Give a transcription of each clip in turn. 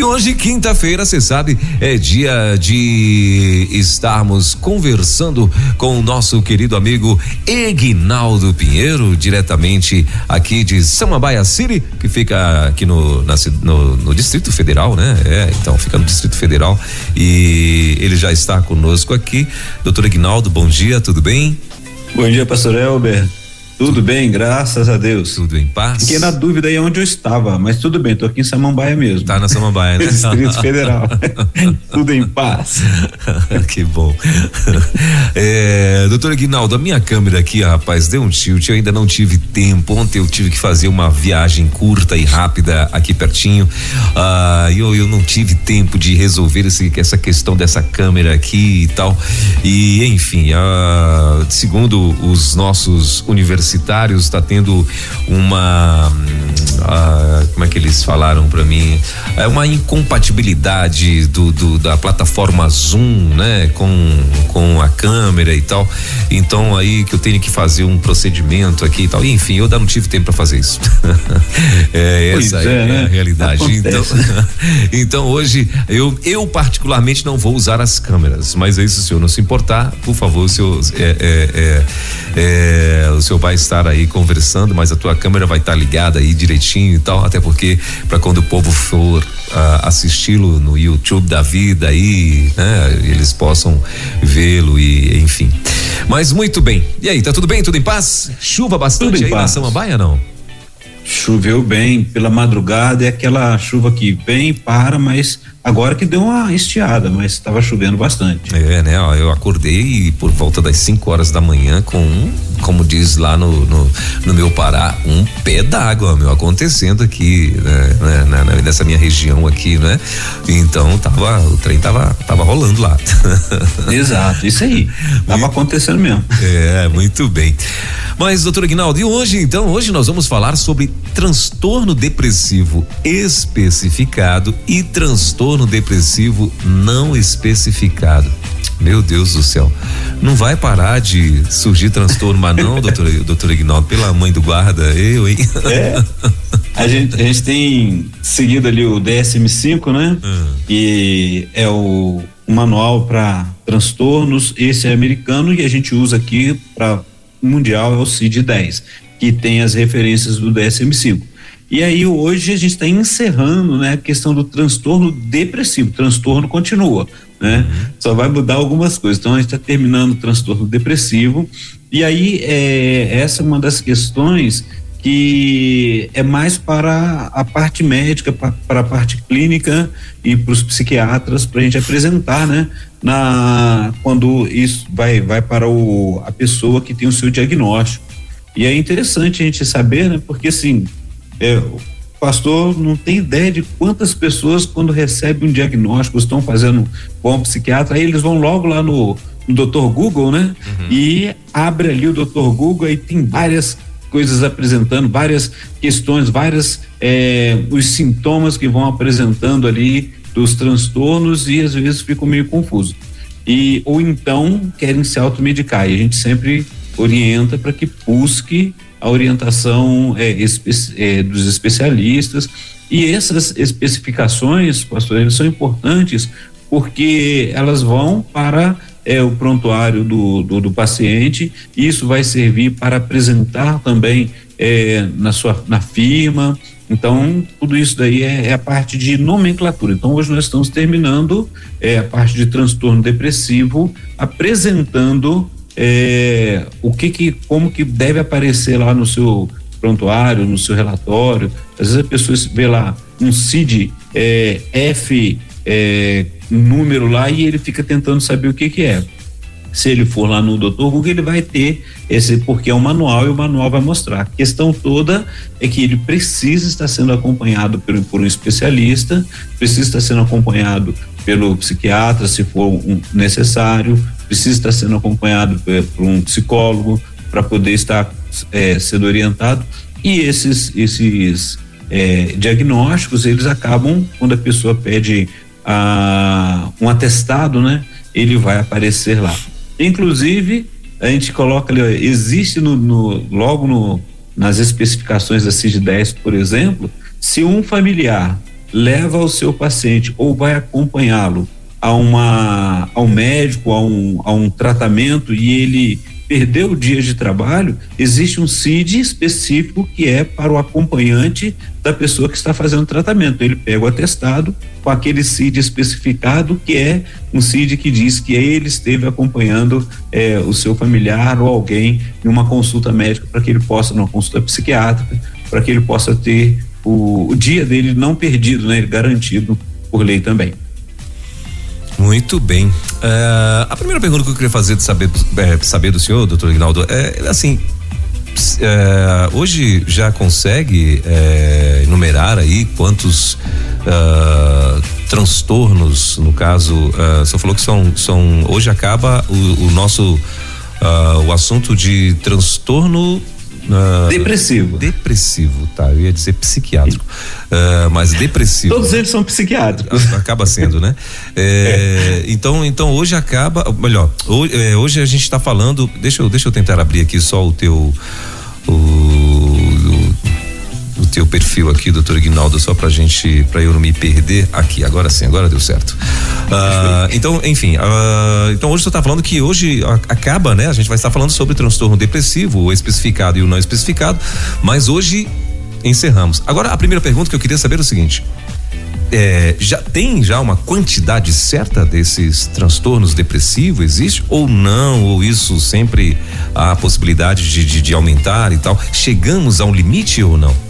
E hoje, quinta-feira, você sabe, é dia de estarmos conversando com o nosso querido amigo Egnaldo Pinheiro, diretamente aqui de Samambaia City, que fica aqui no, na, no, no Distrito Federal, né? É, então, fica no Distrito Federal. E ele já está conosco aqui. Doutor Egnaldo, bom dia, tudo bem? Bom dia, pastor Elber. Tudo bem, graças a Deus. Tudo em paz. Fiquei na dúvida aí onde eu estava, mas tudo bem, tô aqui em Samambaia mesmo. Tá na Samambaia, né? Distrito Federal. tudo em paz. que bom. É, doutor Aguinaldo, a minha câmera aqui, rapaz, deu um tilt, eu ainda não tive tempo. Ontem eu tive que fazer uma viagem curta e rápida aqui pertinho. Ah, eu, eu não tive tempo de resolver esse, essa questão dessa câmera aqui e tal. E, enfim, ah, segundo os nossos universitários, universitários está tendo uma uh, como é que eles falaram para mim? É uma incompatibilidade do, do, da plataforma Zoom né com com a câmera e tal. Então aí que eu tenho que fazer um procedimento aqui e tal. Enfim eu ainda não tive tempo para fazer isso. É pois essa é, é, né? a realidade Acontece. então então hoje eu eu particularmente não vou usar as câmeras. Mas é isso se o senhor não se importar por favor o senhor é, é, é, é, o senhor vai estar aí conversando, mas a tua câmera vai estar ligada aí direitinho e tal, até porque para quando o povo for uh, assisti-lo no YouTube da vida aí, né, eles possam vê-lo e enfim. Mas muito bem. E aí, tá tudo bem? Tudo em paz? Chuva bastante aí na paz. Samambaia não? Choveu bem pela madrugada, é aquela chuva que vem, para, mas agora que deu uma estiada, mas estava chovendo bastante. É, né? Ó, eu acordei por volta das 5 horas da manhã com um, como diz lá no, no, no meu Pará, um pé d'água, meu, acontecendo aqui, né, né, na- na- nessa minha região aqui, né? Então tava, o trem tava, tava rolando lá. Exato, isso aí. Tava acontecendo mesmo. É, muito bem. Mas, doutor Aguinaldo, e hoje, então, hoje nós vamos falar sobre transtorno depressivo especificado e transtorno depressivo não especificado. Meu Deus do céu. Não vai parar de surgir transtorno, mas não, doutor, doutor Aguinaldo, pela mãe do guarda, eu, hein? É. A gente, a gente tem seguido ali o DSM-5, né? Hum. Que é o, o manual para transtornos. Esse é americano e a gente usa aqui para mundial é o CID-10, que tem as referências do DSM-5. E aí hoje a gente está encerrando, né, a questão do transtorno depressivo. Transtorno continua, né? Só vai mudar algumas coisas. Então a gente está terminando o transtorno depressivo. E aí é, essa é uma das questões que é mais para a parte médica, pa- para a parte clínica e para os psiquiatras para a gente apresentar, né? Na quando isso vai vai para o a pessoa que tem o seu diagnóstico. E é interessante a gente saber, né? Porque assim, é, o pastor não tem ideia de quantas pessoas quando recebem um diagnóstico estão fazendo com um psiquiatra, aí eles vão logo lá no, no Dr. Google, né? E abre ali o Dr. Google e tem várias coisas apresentando, várias questões, várias eh, os sintomas que vão apresentando ali dos transtornos e às vezes ficam meio confuso. E ou então querem se automedicar. E a gente sempre orienta para que busque a orientação eh, espe- eh, dos especialistas. E essas especificações, pastor, são importantes porque elas vão para é, o prontuário do, do, do paciente. Isso vai servir para apresentar também é, na sua na firma. Então, tudo isso daí é, é a parte de nomenclatura. Então, hoje nós estamos terminando é, a parte de transtorno depressivo, apresentando é, o que que, como que deve aparecer lá no seu prontuário, no seu relatório. Às vezes a pessoa vê lá um CID é, F é, número lá e ele fica tentando saber o que que é. Se ele for lá no Dr. Google, ele vai ter esse, porque é um manual e o manual vai mostrar. A questão toda é que ele precisa estar sendo acompanhado por, por um especialista, precisa estar sendo acompanhado pelo psiquiatra, se for um necessário, precisa estar sendo acompanhado por, por um psicólogo para poder estar eh, sendo orientado. E esses, esses é, diagnósticos, eles acabam, quando a pessoa pede ah, um atestado, né? Ele vai aparecer lá. Inclusive, a gente coloca ali, existe no, no logo no, nas especificações da CID-10, por exemplo, se um familiar leva o seu paciente ou vai acompanhá-lo a uma ao médico, a um, a um tratamento e ele perdeu o dia de trabalho, existe um CID específico que é para o acompanhante da pessoa que está fazendo o tratamento. Ele pega o atestado com aquele CID especificado, que é um CID que diz que ele esteve acompanhando é, o seu familiar ou alguém em uma consulta médica para que ele possa, numa consulta psiquiátrica, para que ele possa ter o, o dia dele não perdido, né? Garantido por lei também. Muito bem. Uh, a primeira pergunta que eu queria fazer de saber, é, saber do senhor, doutor Ignaldo, é assim. É, hoje já consegue é, enumerar aí quantos uh, transtornos, no caso, uh, você falou que são, são hoje acaba o, o nosso uh, o assunto de transtorno Uh, depressivo. Depressivo, tá? Eu ia dizer psiquiátrico. Uh, mas depressivo. Todos eles são psiquiátricos. Acaba sendo, né? É, é. Então, então hoje acaba. Melhor, hoje, é, hoje a gente está falando. Deixa eu, deixa eu tentar abrir aqui só o teu. O teu perfil aqui, doutor Ignaldo, só pra gente, pra eu não me perder aqui. Agora sim, agora deu certo. Uh, então, enfim, uh, então hoje você está falando que hoje acaba, né? A gente vai estar falando sobre transtorno depressivo, o especificado e o não especificado, mas hoje encerramos. Agora, a primeira pergunta que eu queria saber é o seguinte: é, já tem já uma quantidade certa desses transtornos depressivos existe ou não ou isso sempre há a possibilidade de, de, de aumentar e tal chegamos a um limite ou não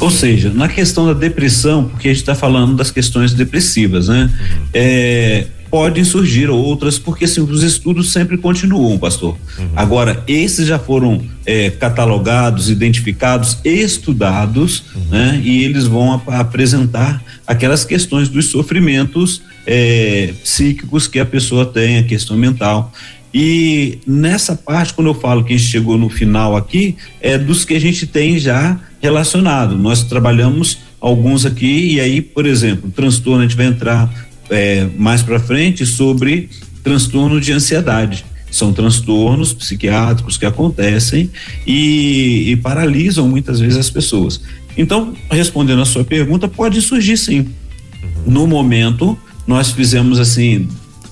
ou seja, na questão da depressão, porque a gente está falando das questões depressivas, né? Uhum. É, podem surgir outras, porque assim, os estudos sempre continuam, pastor. Uhum. Agora, esses já foram é, catalogados, identificados, estudados, uhum. né? E eles vão ap apresentar aquelas questões dos sofrimentos é, psíquicos que a pessoa tem, a questão mental. E nessa parte, quando eu falo que a gente chegou no final aqui, é dos que a gente tem já relacionado. Nós trabalhamos alguns aqui e aí, por exemplo, transtorno, a gente vai entrar é, mais para frente sobre transtorno de ansiedade. São transtornos psiquiátricos que acontecem e, e paralisam muitas vezes as pessoas. Então, respondendo a sua pergunta, pode surgir sim. No momento, nós fizemos assim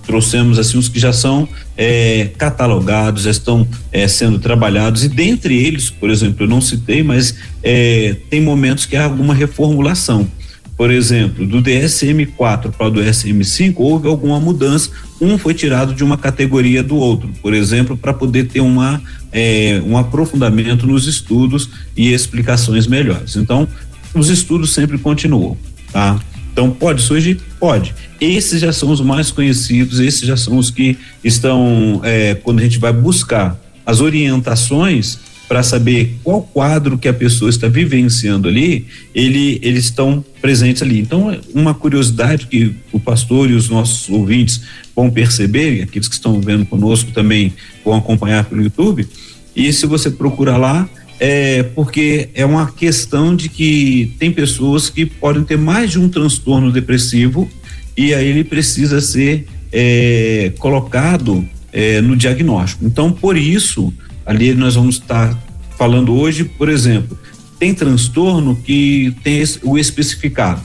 trouxemos assim os que já são é, catalogados, já estão é, sendo trabalhados e dentre eles, por exemplo, eu não citei, mas é, tem momentos que há alguma reformulação. Por exemplo, do DSM-4 para o DSM-5 houve alguma mudança. Um foi tirado de uma categoria do outro, por exemplo, para poder ter uma é, um aprofundamento nos estudos e explicações melhores. Então, os estudos sempre continuam, tá? Então, pode surgir? Pode. Esses já são os mais conhecidos, esses já são os que estão, é, quando a gente vai buscar as orientações para saber qual quadro que a pessoa está vivenciando ali, ele, eles estão presentes ali. Então, uma curiosidade que o pastor e os nossos ouvintes vão perceber, aqueles que estão vendo conosco também vão acompanhar pelo YouTube, e se você procura lá, é porque é uma questão de que tem pessoas que podem ter mais de um transtorno depressivo e aí ele precisa ser é, colocado é, no diagnóstico. Então, por isso, ali nós vamos estar falando hoje, por exemplo, tem transtorno que tem o especificado,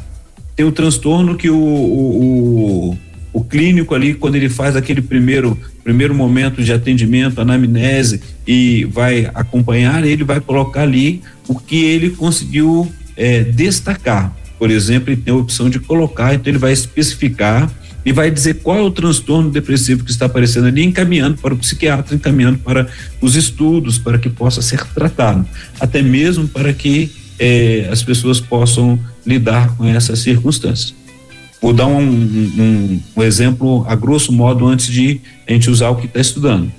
tem o transtorno que o, o, o o clínico ali, quando ele faz aquele primeiro, primeiro momento de atendimento, anamnese e vai acompanhar, ele vai colocar ali o que ele conseguiu é, destacar. Por exemplo, ele tem a opção de colocar, então ele vai especificar e vai dizer qual é o transtorno depressivo que está aparecendo ali, encaminhando para o psiquiatra, encaminhando para os estudos, para que possa ser tratado, até mesmo para que eh, as pessoas possam lidar com essas circunstâncias. Vou dar um, um, um exemplo a grosso modo antes de a gente usar o que está estudando.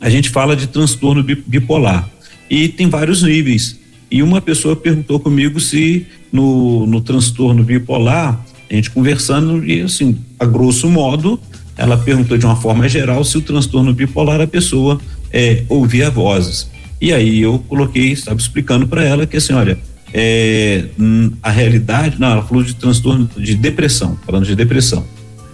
A gente fala de transtorno bipolar e tem vários níveis. E uma pessoa perguntou comigo se no, no transtorno bipolar, a gente conversando, e assim, a grosso modo, ela perguntou de uma forma geral se o transtorno bipolar a pessoa é, ouvia vozes. E aí eu coloquei, estava explicando para ela que assim, olha, é, a realidade, não, ela falou de transtorno de depressão, falando de depressão.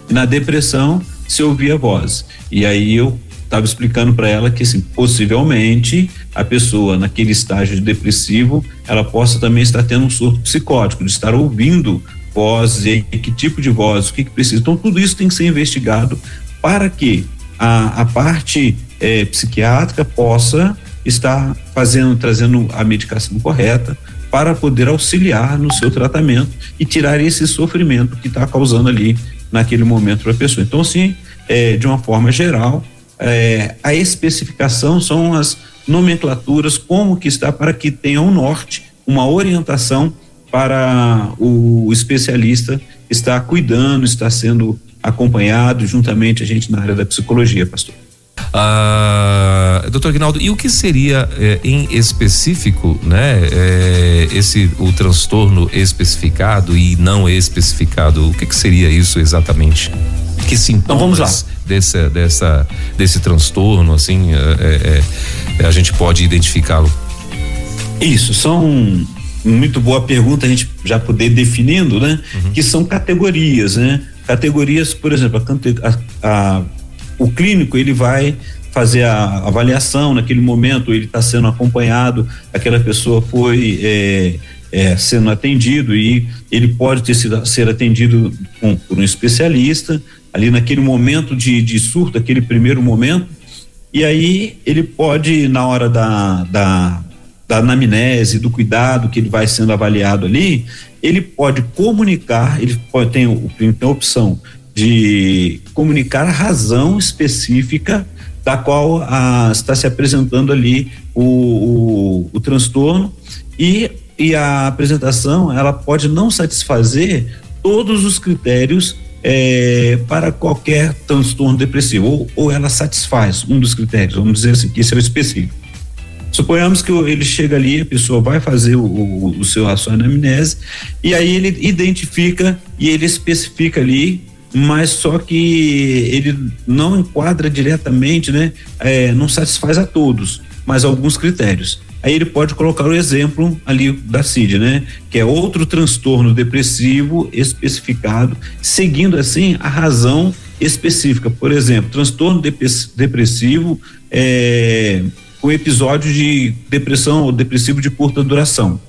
E na depressão se ouvia voz. E aí eu estava explicando para ela que assim, possivelmente a pessoa naquele estágio depressivo, ela possa também estar tendo um surto psicótico, de estar ouvindo vozes e que tipo de voz, o que, que precisa. Então tudo isso tem que ser investigado para que a, a parte é, psiquiátrica possa estar fazendo, trazendo a medicação correta para poder auxiliar no seu tratamento e tirar esse sofrimento que está causando ali naquele momento para a pessoa. Então, assim, é, de uma forma geral, é, a especificação são as nomenclaturas, como que está para que tenha um norte, uma orientação para o especialista estar cuidando, estar sendo acompanhado juntamente a gente na área da psicologia, pastor. Ah, doutor Aguinaldo, e o que seria eh, em específico, né, eh, esse o transtorno especificado e não especificado? O que, que seria isso exatamente? Que sintomas então vamos lá. Desse, dessa, desse transtorno, assim, eh, a gente pode identificá-lo? Isso, são muito boa pergunta a gente já poder definindo, né? Uhum. Que são categorias, né? Categorias, por exemplo, a, a, a o clínico ele vai fazer a avaliação naquele momento, ele está sendo acompanhado, aquela pessoa foi é, é, sendo atendido e ele pode ter sido ser atendido com, por um especialista ali naquele momento de, de surto, aquele primeiro momento, e aí ele pode, na hora da, da, da anamnese, do cuidado que ele vai sendo avaliado ali, ele pode comunicar, ele pode tem, tem a opção de comunicar a razão específica da qual a, está se apresentando ali o, o, o transtorno e, e a apresentação ela pode não satisfazer todos os critérios é, para qualquer transtorno depressivo ou, ou ela satisfaz um dos critérios, vamos dizer assim, que esse é o específico. Suponhamos que ele chega ali, a pessoa vai fazer o, o, o seu a sua anamnese e aí ele identifica e ele especifica ali mas só que ele não enquadra diretamente, né? É, não satisfaz a todos, mas alguns critérios. Aí ele pode colocar o exemplo ali da CID, né? Que é outro transtorno depressivo especificado, seguindo assim a razão específica. Por exemplo, transtorno depressivo é, com episódio de depressão ou depressivo de curta duração.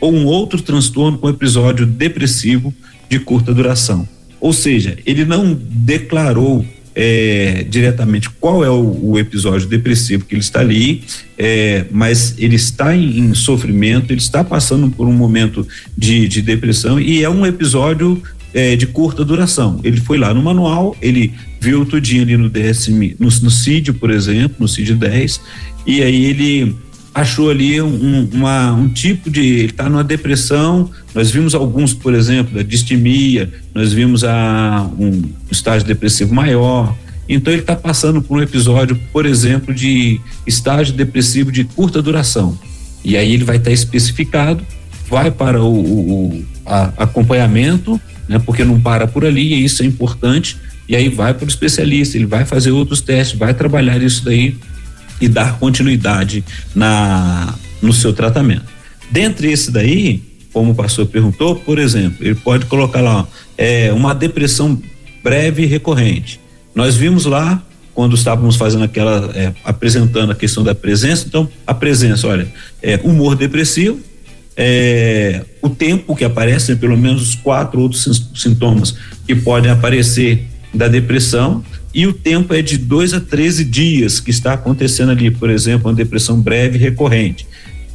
Ou um outro transtorno com episódio depressivo de curta duração. Ou seja, ele não declarou é, diretamente qual é o, o, episódio depressivo que ele está ali, é, mas ele está em, em, sofrimento, ele está passando por um momento de, de depressão e é um episódio é, de curta duração. Ele foi lá no manual, ele viu tudinho ali no DSM, no, no CID, por exemplo, no CID 10, e aí ele achou ali um, uma, um tipo de. Ele está numa depressão. Nós vimos alguns, por exemplo, da distimia, nós vimos a, um estágio depressivo maior. Então ele está passando por um episódio, por exemplo, de estágio depressivo de curta duração. E aí ele vai estar tá especificado, vai para o, o, a, acompanhamento, né, porque não para por ali, e isso é importante. E aí vai para o especialista, ele vai fazer outros testes, vai trabalhar isso daí e dar continuidade na, no seu tratamento. Dentre esse daí, como o pastor perguntou, por exemplo, ele pode colocar lá é, uma depressão breve e recorrente. Nós vimos lá quando estávamos fazendo aquela é, apresentando a questão da presença, então a presença, olha, é humor depressivo, é, o tempo que aparece, pelo menos os quatro outros sintomas que podem aparecer da depressão, e o tempo é de 2 a 13 dias que está acontecendo ali, por exemplo, uma depressão breve recorrente.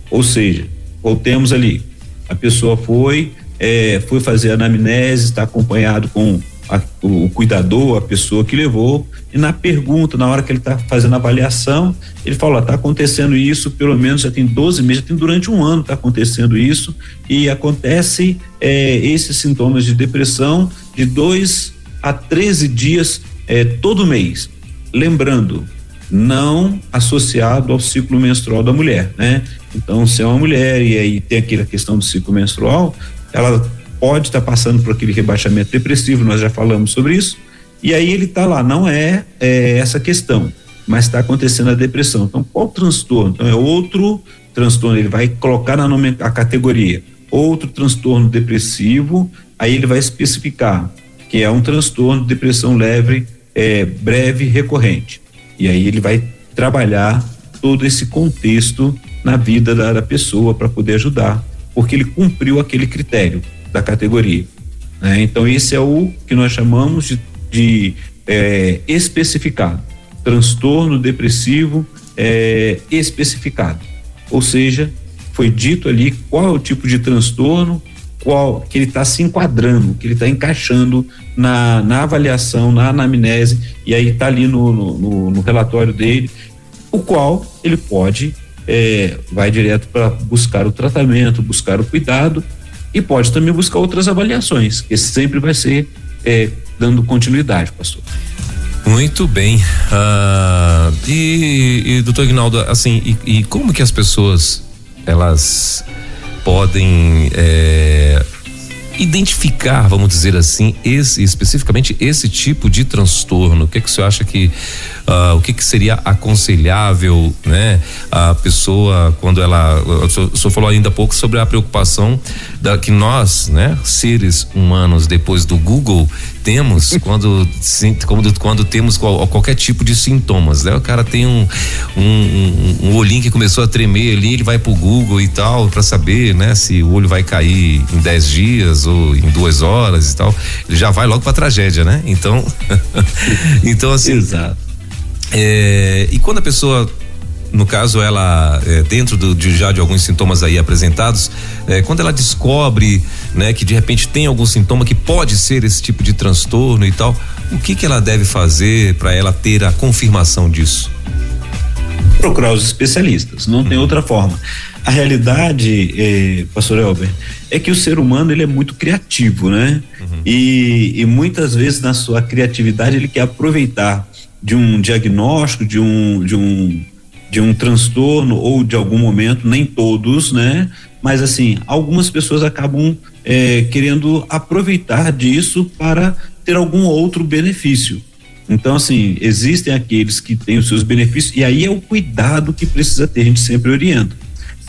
Ou seja, voltemos ali, a pessoa foi, é, foi fazer a anamnese, está acompanhado com a, o, cuidador, a pessoa que levou, e na pergunta, na hora que ele está fazendo a avaliação, ele fala: está acontecendo isso, pelo menos já tem 12 meses, já tem durante um ano está acontecendo isso, e acontece é, esses sintomas de depressão de 2 a 13 dias é, todo mês. Lembrando, não associado ao ciclo menstrual da mulher, né? Então, se é uma mulher e aí tem aquela questão do ciclo menstrual, ela pode estar tá passando por aquele rebaixamento depressivo, nós já falamos sobre isso, e aí ele está lá, não é, é, essa questão, mas está acontecendo a depressão. Então, qual transtorno? Então, é outro transtorno, ele vai colocar na nome, a categoria outro transtorno depressivo, aí ele vai especificar que é um transtorno de depressão leve, é, breve, recorrente. E aí ele vai trabalhar todo esse contexto na vida da, da pessoa para poder ajudar, porque ele cumpriu aquele critério da categoria. Né? Então, esse é o que nós chamamos de, de é, especificado transtorno depressivo é, especificado. Ou seja, foi dito ali qual é o tipo de transtorno, qual que ele está se enquadrando, que ele está encaixando na, na avaliação, na anamnese, e aí está ali no, no, no, relatório dele, o qual ele pode, é, vai direto para buscar o tratamento, buscar o cuidado, e pode também buscar outras avaliações, que sempre vai ser é, dando continuidade, pastor. Muito bem. Uh, e, e, doutor Ignaldo, assim, e, e, como que as pessoas elas podem é, identificar, vamos dizer assim, esse especificamente esse tipo de transtorno? O que que você acha que uh, o que que seria aconselhável, né? A pessoa quando ela, o senhor, o senhor falou ainda há pouco sobre a preocupação da que nós, né, seres humanos depois do Google temos quando, quando, quando temos qual, qualquer tipo de sintomas, né? O cara tem um, um, um, um, olhinho que começou a tremer ali, ele vai pro Google e tal para saber, né? Se o olho vai cair em 10 dias ou em duas horas e tal, ele já vai logo pra tragédia, né? Então, então assim. Exato. É, e quando a pessoa no caso ela é, dentro do, de, já de alguns sintomas aí apresentados é, quando ela descobre né que de repente tem algum sintoma que pode ser esse tipo de transtorno e tal o que que ela deve fazer para ela ter a confirmação disso procurar os especialistas não tem uhum. outra forma a realidade eh, pastor Elber é que o ser humano ele é muito criativo né uhum. e, e muitas vezes na sua criatividade ele quer aproveitar de um diagnóstico de um de um de um transtorno ou de algum momento, nem todos, né? Mas assim, algumas pessoas acabam é, querendo aproveitar disso para ter algum outro benefício. Então, assim, existem aqueles que têm os seus benefícios, e aí é o cuidado que precisa ter, a gente sempre orienta.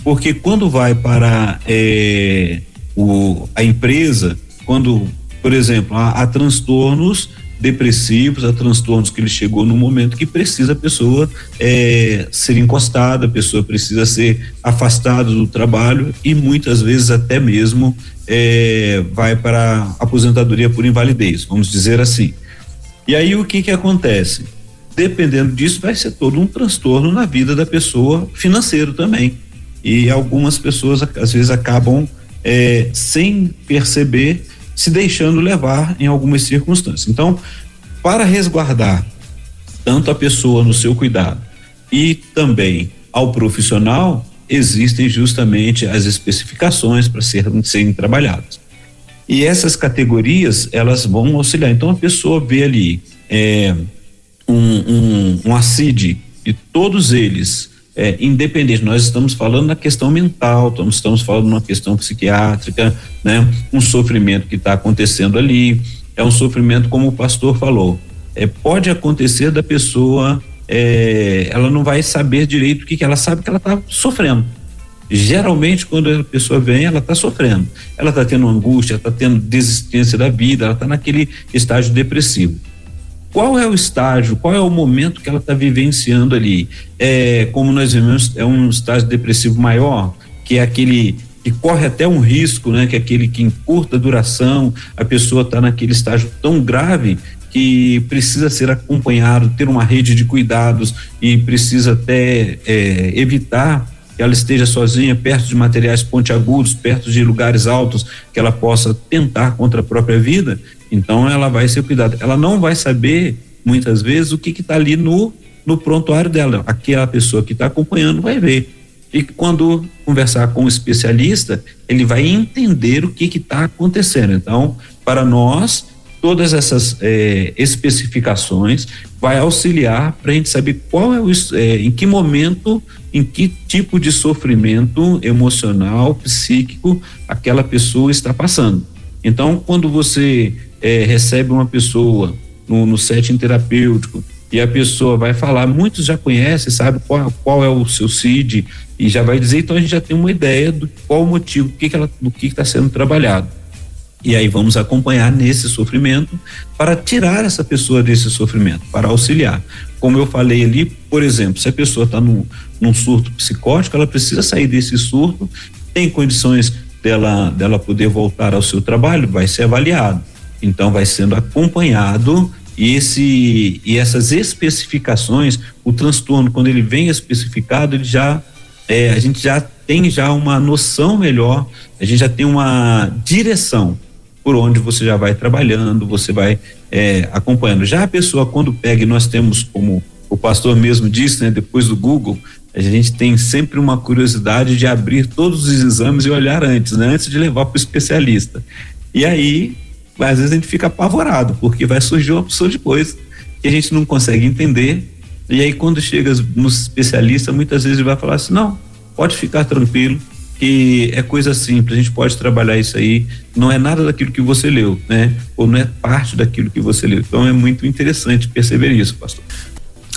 Porque quando vai para é, o, a empresa, quando, por exemplo, há, há transtornos depressivos, a transtornos que ele chegou no momento que precisa a pessoa é, ser encostada, a pessoa precisa ser afastada do trabalho e muitas vezes até mesmo é, vai para aposentadoria por invalidez, vamos dizer assim. E aí o que que acontece? Dependendo disso, vai ser todo um transtorno na vida da pessoa, financeiro também. E algumas pessoas às vezes acabam é, sem perceber se deixando levar em algumas circunstâncias. Então, para resguardar tanto a pessoa no seu cuidado e também ao profissional, existem justamente as especificações para serem, serem trabalhadas. E essas categorias, elas vão auxiliar. Então, a pessoa vê ali é, um, um, um ACID e todos eles é, independente. Nós estamos falando na questão mental, estamos, falando numa questão psiquiátrica, né? Um sofrimento que está acontecendo ali, é um sofrimento como o pastor falou. É, pode acontecer da pessoa, é, ela não vai saber direito o que, que ela sabe que ela está sofrendo. Geralmente, quando a pessoa vem, ela está sofrendo. Ela está tendo angústia, está tendo desistência da vida, ela está naquele estágio depressivo qual é o estágio, qual é o momento que ela está vivenciando ali. É, como nós vemos, é um estágio depressivo maior, que é aquele que corre até um risco, né? Que é aquele que em curta duração a pessoa está naquele estágio tão grave que precisa ser acompanhado, ter uma rede de cuidados e precisa até é, evitar que ela esteja sozinha perto de materiais pontiagudos, perto de lugares altos, que ela possa tentar contra a própria vida. Então ela vai ser cuidada. Ela não vai saber muitas vezes o que está ali no no prontuário dela. Aquela pessoa que está acompanhando vai ver. E quando conversar com o um especialista, ele vai entender o que está acontecendo. Então, para nós, todas essas é, especificações vai auxiliar para a gente saber qual é o é, em que momento, em que tipo de sofrimento emocional, psíquico aquela pessoa está passando. Então, quando você é, recebe uma pessoa no, no setting terapêutico e a pessoa vai falar, muitos já conhecem, sabe qual, qual é o seu CID e já vai dizer, então a gente já tem uma ideia do qual o motivo, do que, que ela, do que está sendo trabalhado. E aí vamos acompanhar nesse sofrimento para tirar essa pessoa desse sofrimento, para auxiliar. Como eu falei ali, por exemplo, se a pessoa está num, num surto psicótico, ela precisa sair desse surto, tem condições dela, dela poder voltar ao seu trabalho, vai ser avaliado. Então vai sendo acompanhado esse e essas especificações, o transtorno quando ele vem especificado, ele já é, a gente já tem já uma noção melhor, a gente já tem uma direção por onde você já vai trabalhando, você vai é, acompanhando. Já a pessoa quando pega, e nós temos como o pastor mesmo disse, né, depois do Google, a gente tem sempre uma curiosidade de abrir todos os exames e olhar antes, né, antes de levar para o especialista. E aí, às vezes a gente fica apavorado, porque vai surgir uma opção depois que a gente não consegue entender. E aí, quando chega no especialista, muitas vezes ele vai falar assim: não, pode ficar tranquilo, que é coisa simples, a gente pode trabalhar isso aí, não é nada daquilo que você leu, né? Ou não é parte daquilo que você leu. Então é muito interessante perceber isso, pastor.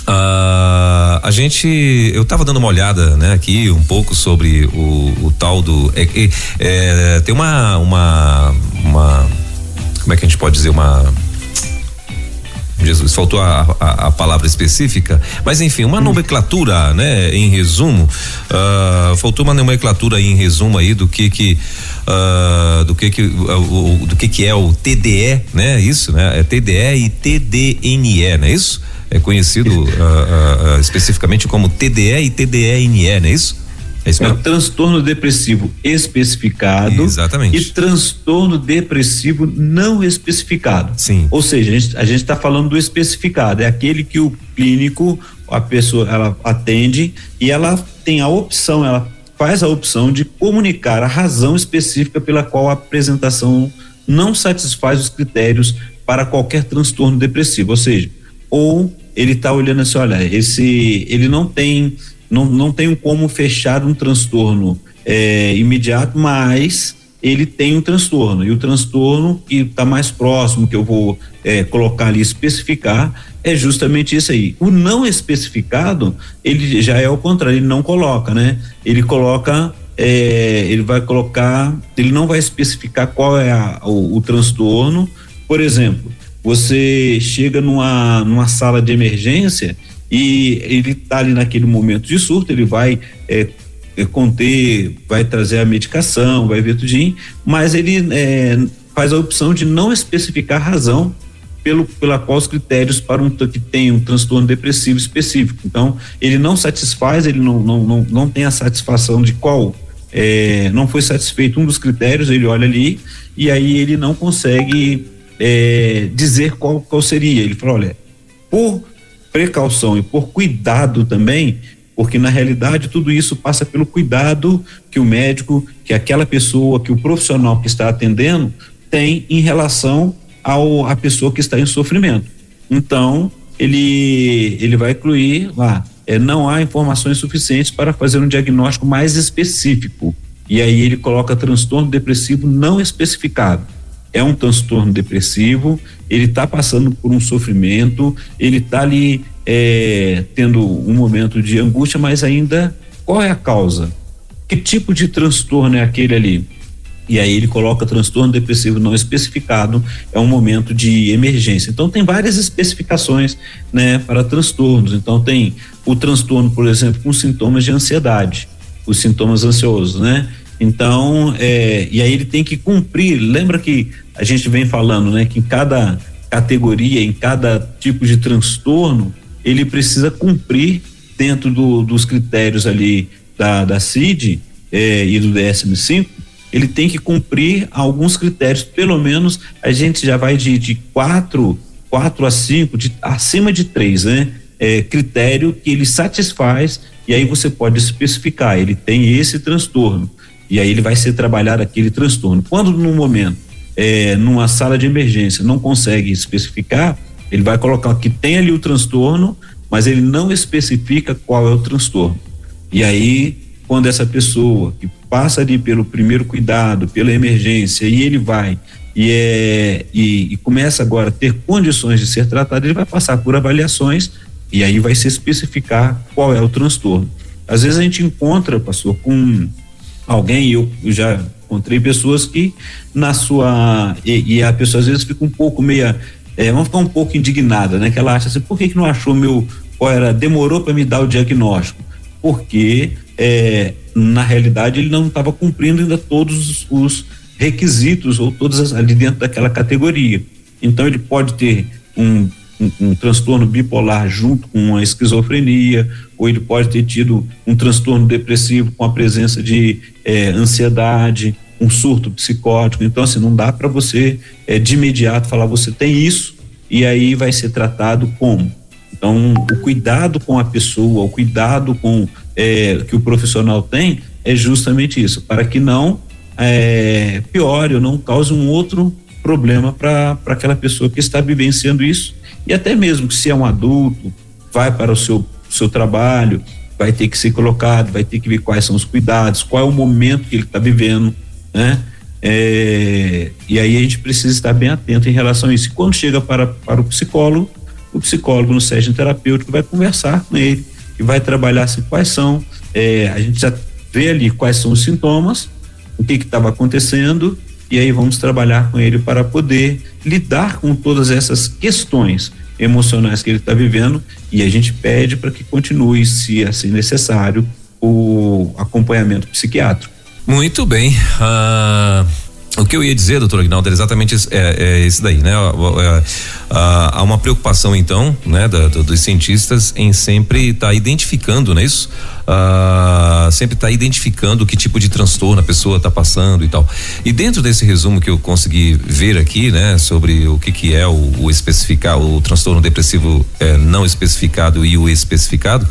Uh, a gente, eu estava dando uma olhada, né, aqui um pouco sobre o, o tal do, é, é, é, tem uma, uma, uma, como é que a gente pode dizer, uma Jesus, faltou a, a, a, palavra específica, mas enfim, uma nomenclatura, né? Em resumo, uh, faltou uma nomenclatura em resumo aí do que que uh, do que que uh, do que que é o TDE, né? Isso, né? É TDE e TDNE, não é isso? É conhecido especificamente como TDE e TDNE, não é isso? É isso mesmo? É transtorno depressivo especificado Exatamente. e transtorno depressivo não especificado. Sim. Ou seja, a gente está falando do especificado, é aquele que o clínico, a pessoa, ela atende e ela tem a opção, ela faz a opção de comunicar a razão específica pela qual a apresentação não satisfaz os critérios para qualquer transtorno depressivo, ou seja, ou ele está olhando assim, olha, esse ele não tem não, não tenho como fechar um transtorno é, imediato, mas ele tem um transtorno. E o transtorno que está mais próximo, que eu vou é, colocar ali, especificar, é justamente isso aí. O não especificado, ele já é o contrário, ele não coloca, né? Ele coloca, é, ele vai colocar, ele não vai especificar qual é a, o, o transtorno. Por exemplo, você chega numa, numa sala de emergência e ele está ali naquele momento de surto, ele vai é, é, conter, vai trazer a medicação, vai ver tudinho, mas ele é, faz a opção de não especificar a razão pelo, pela qual os critérios para um que tem um transtorno depressivo específico. Então, ele não satisfaz, ele não, não, não, não tem a satisfação de qual é, não foi satisfeito um dos critérios, ele olha ali e aí ele não consegue é, dizer qual, qual seria. Ele fala, olha, por precaução e por cuidado também, porque na realidade tudo isso passa pelo cuidado que o médico, que aquela pessoa, que o profissional que está atendendo tem em relação ao a pessoa que está em sofrimento. Então, ele ele vai incluir lá, é, não há informações suficientes para fazer um diagnóstico mais específico. E aí ele coloca transtorno depressivo não especificado é um transtorno depressivo, ele está passando por um sofrimento, ele está ali é, tendo um momento de angústia, mas ainda qual é a causa? Que tipo de transtorno é aquele ali? E aí ele coloca transtorno depressivo não especificado, é um momento de emergência. Então tem várias especificações, né, para transtornos. Então tem o transtorno, por exemplo, com sintomas de ansiedade, os sintomas ansiosos, né? Então, é, e aí ele tem que cumprir. Lembra que a gente vem falando, né, que em cada categoria, em cada tipo de transtorno, ele precisa cumprir dentro do, dos critérios ali da, da CID é, e do DSM-5, ele tem que cumprir alguns critérios, pelo menos a gente já vai de, de quatro, quatro a cinco, de, acima de três, né? É, critério que ele satisfaz e aí você pode especificar, ele tem esse transtorno e aí ele vai ser trabalhado aquele transtorno. Quando no momento, é, numa sala de emergência, não consegue especificar, ele vai colocar que tem ali o transtorno, mas ele não especifica qual é o transtorno. E aí, quando essa pessoa que passa ali pelo primeiro cuidado, pela emergência, e ele vai e, é, e, e começa agora a ter condições de ser tratado, ele vai passar por avaliações e aí vai se especificar qual é o transtorno. Às vezes a gente encontra, pastor, com alguém, eu, eu já encontrei pessoas que na sua e, e, a pessoa às vezes fica um pouco meia é, vamos ficar um pouco indignada, né? Que ela acha assim, por que, que não achou meu qual era demorou para me dar o diagnóstico? Porque é, na realidade ele não estava cumprindo ainda todos os requisitos ou todas as, ali dentro daquela categoria. Então ele pode ter um, um, um, transtorno bipolar junto com uma esquizofrenia, ou ele pode ter tido um transtorno depressivo com a presença de é, ansiedade, um surto psicótico. Então, assim, não dá para você é, de imediato falar você tem isso e aí vai ser tratado como. Então, o cuidado com a pessoa, o cuidado com é, que o profissional tem é justamente isso, para que não é, piore ou não cause um outro problema para aquela pessoa que está vivenciando isso. E até mesmo que se é um adulto, vai para o seu, seu trabalho, vai ter que ser colocado, vai ter que ver quais são os cuidados, qual é o momento que ele está vivendo, né? É, e aí a gente precisa estar bem atento em relação a isso. E quando chega para, para o psicólogo, o psicólogo no session terapêutico vai conversar com ele e vai trabalhar assim, quais são, é, a gente já vê ali quais são os sintomas, o que estava acontecendo e aí vamos trabalhar com ele para poder lidar com todas essas questões emocionais que ele está vivendo e a gente pede para que continue, se assim necessário, o acompanhamento psiquiátrico. Muito bem. Uh, o que eu ia dizer, doutor Aguinaldo, era exatamente esse, é, é esse daí, né? É, há uma preocupação, então, né, da, dos cientistas em sempre estar tá identificando, não é isso? Uh, sempre estar tá identificando que tipo de transtorno a pessoa está passando e tal. E dentro desse resumo que eu consegui ver aqui, né, sobre o que que é o, o especificar, o transtorno depressivo é, não especificado e o especificado,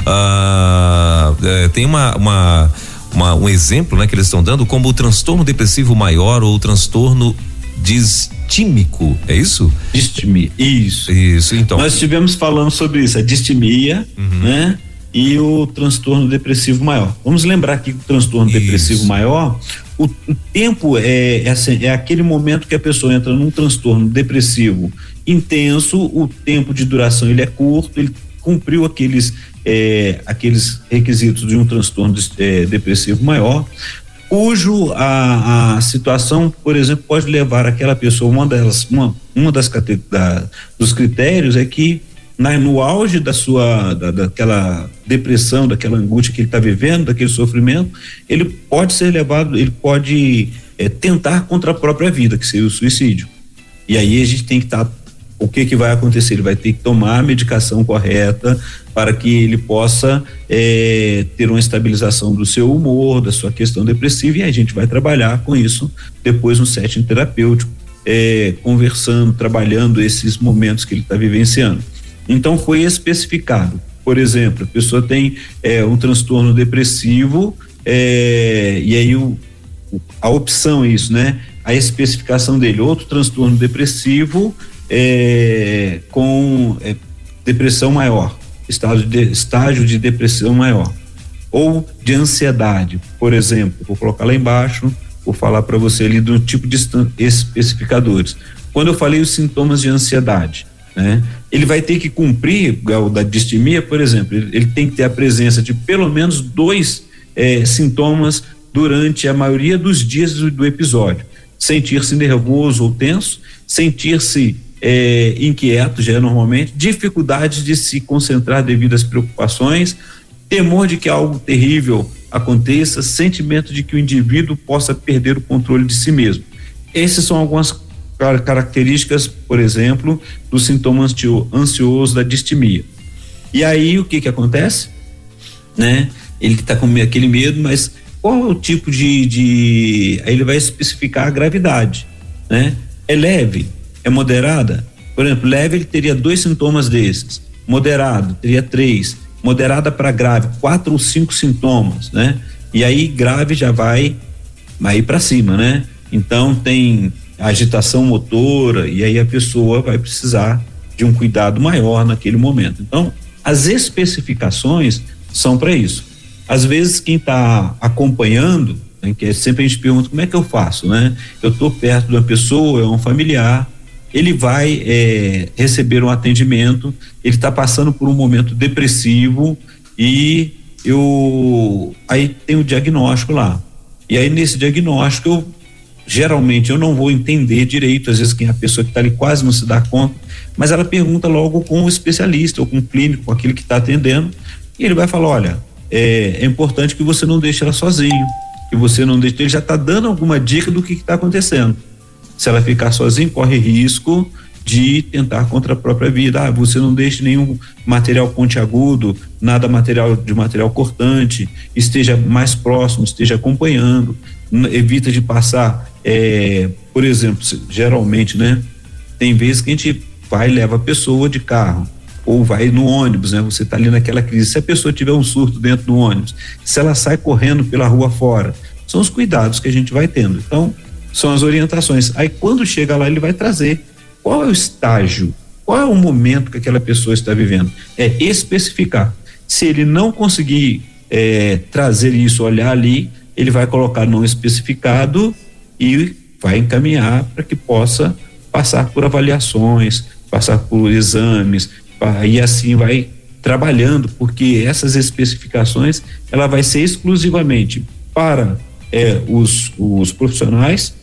uh, tem uma, uma uma, um exemplo né, que eles estão dando como o transtorno depressivo maior ou o transtorno distímico, é isso? Distimia, isso. Isso, então. Nós estivemos falando sobre isso, a distimia, uhum. né? E o transtorno depressivo maior. Vamos lembrar que o transtorno isso. depressivo maior, o, o tempo é, é, assim, é aquele momento que a pessoa entra num transtorno depressivo intenso, o tempo de duração ele é curto, ele cumpriu aqueles é, aqueles requisitos de um transtorno é, depressivo maior, cujo a, a situação, por exemplo, pode levar aquela pessoa, uma delas, uma, uma das da, dos critérios é que na, no auge da sua, da, daquela depressão, daquela angústia que ele está vivendo, daquele sofrimento, ele pode ser levado, ele pode é, tentar contra a própria vida, que seria o suicídio. E aí a gente tem que estar tá o que que vai acontecer? Ele vai ter que tomar a medicação correta para que ele possa é, ter uma estabilização do seu humor, da sua questão depressiva e a gente vai trabalhar com isso depois no setting terapêutico, é, conversando, trabalhando esses momentos que ele está vivenciando. Então foi especificado, por exemplo, a pessoa tem é, um transtorno depressivo e aí o, a opção é isso, né? A especificação dele, outro transtorno depressivo é, com é, depressão maior, estágio de, estágio de depressão maior, ou de ansiedade, por exemplo, vou colocar lá embaixo, vou falar para você ali do tipo de especificadores. Quando eu falei os sintomas de ansiedade, né? Ele vai ter que cumprir, o da distimia, por exemplo, ele, ele, tem que ter a presença de pelo menos dois é, sintomas durante a maioria dos dias do, do episódio. Sentir-se nervoso ou tenso, sentir-se é, inquieto já normalmente, dificuldade de se concentrar devido às preocupações, temor de que algo terrível aconteça, sentimento de que o indivíduo possa perder o controle de si mesmo. Essas são algumas características, por exemplo, do sintoma ansioso da distimia. E aí o que que acontece? Né? Ele está com aquele medo, mas qual é o tipo de, de, aí ele vai especificar a gravidade, né? É leve, é moderada, por exemplo, leve ele teria dois sintomas desses, moderado teria três, moderada para grave, quatro ou cinco sintomas, né? E aí grave já vai aí para cima, né? Então tem agitação motora e aí a pessoa vai precisar de um cuidado maior naquele momento. Então, as especificações são para isso. Às vezes quem está acompanhando né, que é sempre a gente pergunta como é que eu faço, né? Eu estou perto de uma pessoa, é um familiar, ele vai é, receber um atendimento, ele está passando por um momento depressivo e eu aí tem o diagnóstico lá. E aí nesse diagnóstico eu geralmente eu não vou entender direito, às vezes quem é a pessoa que está ali quase não se dá conta, mas ela pergunta logo com o especialista ou com o clínico, com aquele que está atendendo, e ele vai falar, olha, é, é, importante que você não deixe ela sozinho, que você não deixe, ele já está dando alguma dica do que está acontecendo. Se ela ficar sozinha, corre risco de tentar contra a própria vida. Ah, você não deixe nenhum material pontiagudo, nada material de material cortante, esteja mais próximo, esteja acompanhando, evita de passar, é, por exemplo, geralmente, né? Tem vezes que a gente vai e leva a pessoa de carro ou vai no ônibus, né? Você está ali naquela crise. Se a pessoa tiver um surto dentro do ônibus, se ela sai correndo pela rua fora, são os cuidados que a gente vai tendo. Então, são as orientações. Aí quando chega lá, ele vai trazer qual é o estágio, qual é o momento que aquela pessoa está vivendo. É especificar. Se ele não conseguir é, trazer isso, olhar ali, ele vai colocar não especificado e vai encaminhar para que possa passar por avaliações, passar por exames, e assim vai trabalhando, porque essas especificações ela vai ser exclusivamente para é, os, os profissionais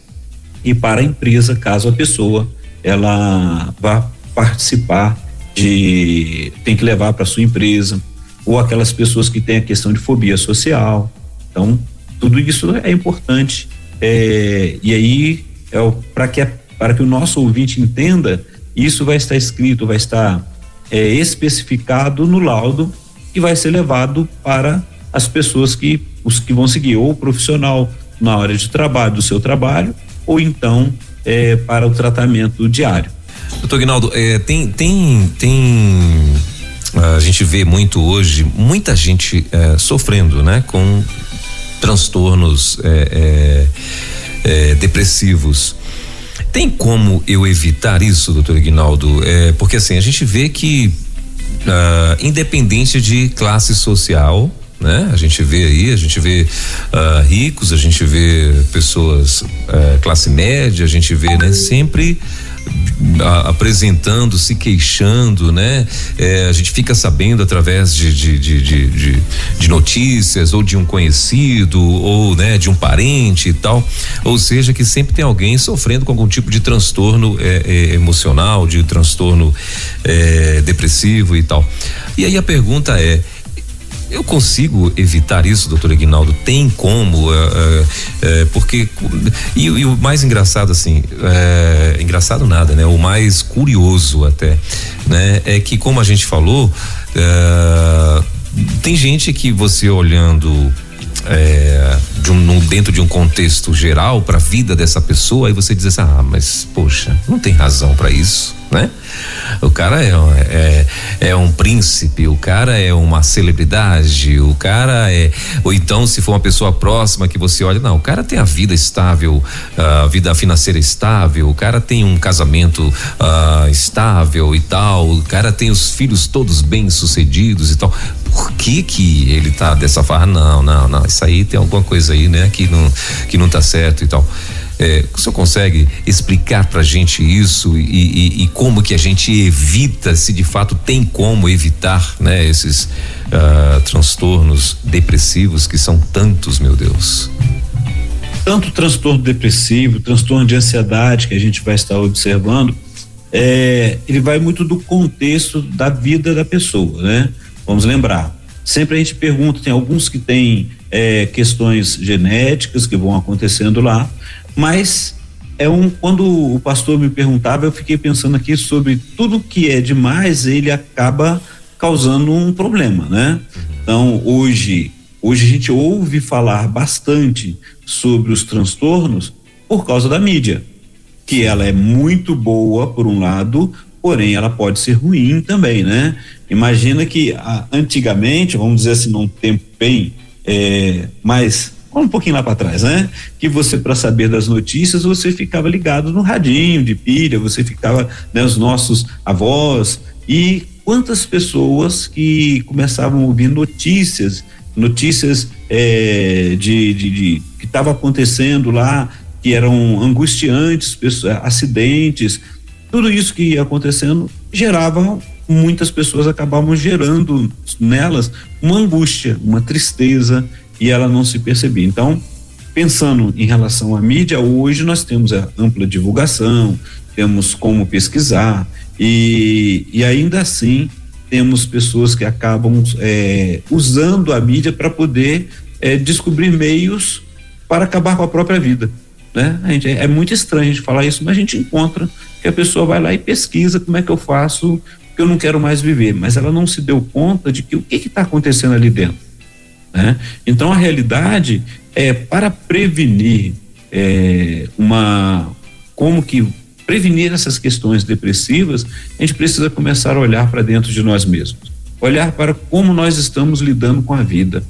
e para a empresa, caso a pessoa ela vá participar de tem que levar para sua empresa ou aquelas pessoas que têm a questão de fobia social. Então, tudo isso é importante é, e aí é para que para que o nosso ouvinte entenda, isso vai estar escrito, vai estar é, especificado no laudo que vai ser levado para as pessoas que os que vão seguir ou o profissional na hora de trabalho do seu trabalho ou então é, para o tratamento diário. Doutor Guinaldo, é, tem tem tem a gente vê muito hoje muita gente é, sofrendo, né, com transtornos é, é, é, depressivos. Tem como eu evitar isso, doutor Ignaldo? É, porque assim, a gente vê que, uh, independente de classe social, né? A gente vê aí, a gente vê uh, ricos, a gente vê pessoas uh, classe média, a gente vê, né? Sempre a, apresentando, se queixando, né? É, a gente fica sabendo através de, de, de, de, de notícias ou de um conhecido ou né, de um parente e tal. Ou seja, que sempre tem alguém sofrendo com algum tipo de transtorno é, é, emocional, de transtorno depressivo e tal. E aí a pergunta é eu consigo evitar isso, doutor Aguinaldo? Tem como? É, é, porque. E, e, o mais engraçado, assim, é, engraçado nada, né? O mais curioso até, né? É que, como a gente falou, tem gente que você olhando é, de um, dentro de um contexto geral para a vida dessa pessoa, aí você diz assim, ah, mas poxa, não tem razão para isso, né? O cara é, é, é, um príncipe, o cara é uma celebridade, o cara é. Ou então, se for uma pessoa próxima que você olha, não, o cara tem a vida estável, a vida financeira estável, o cara tem um casamento uh, estável e tal, o cara tem os filhos todos bem sucedidos e tal. Por que que ele tá dessa forma? Não, não, não, isso aí tem alguma coisa aí, né, que não, que não tá certo e tal. É, o senhor consegue explicar pra gente isso e, e, e, como que a gente evita, se de fato tem como evitar, né, esses uh, transtornos depressivos que são tantos, meu Deus? Tanto transtorno depressivo, transtorno de ansiedade que a gente vai estar observando, é, ele vai muito do contexto da vida da pessoa, né? Vamos lembrar. Sempre a gente pergunta, tem alguns que têm é, questões genéticas que vão acontecendo lá, mas é um quando o pastor me perguntava, eu fiquei pensando aqui sobre tudo que é demais, ele acaba causando um problema, né? Então, hoje, hoje a gente ouve falar bastante sobre os transtornos por causa da mídia, que ela é muito boa por um lado, porém ela pode ser ruim também, né? Imagina que a, antigamente, vamos dizer assim, num tempo bem é, mais um pouquinho lá para trás, né? Que você para saber das notícias você ficava ligado no radinho de pilha, você ficava né, os nossos avós e quantas pessoas que começavam a ouvir notícias, notícias é, de, de, de, que estava acontecendo lá, que eram angustiantes, pessoas, acidentes, tudo isso que ia acontecendo gerava muitas pessoas acabavam gerando nelas uma angústia, uma tristeza e ela não se percebia. Então, pensando em relação à mídia, hoje nós temos a ampla divulgação, temos como pesquisar e, e ainda assim temos pessoas que acabam é, usando a mídia para poder é, descobrir meios para acabar com a própria vida. Né? A gente, é, é muito estranho a gente falar isso, mas a gente encontra que a pessoa vai lá e pesquisa como é que eu faço, que eu não quero mais viver, mas ela não se deu conta de que o que está acontecendo ali dentro. Né? Então a realidade é para prevenir é, uma como que prevenir essas questões depressivas, a gente precisa começar a olhar para dentro de nós mesmos, olhar para como nós estamos lidando com a vida,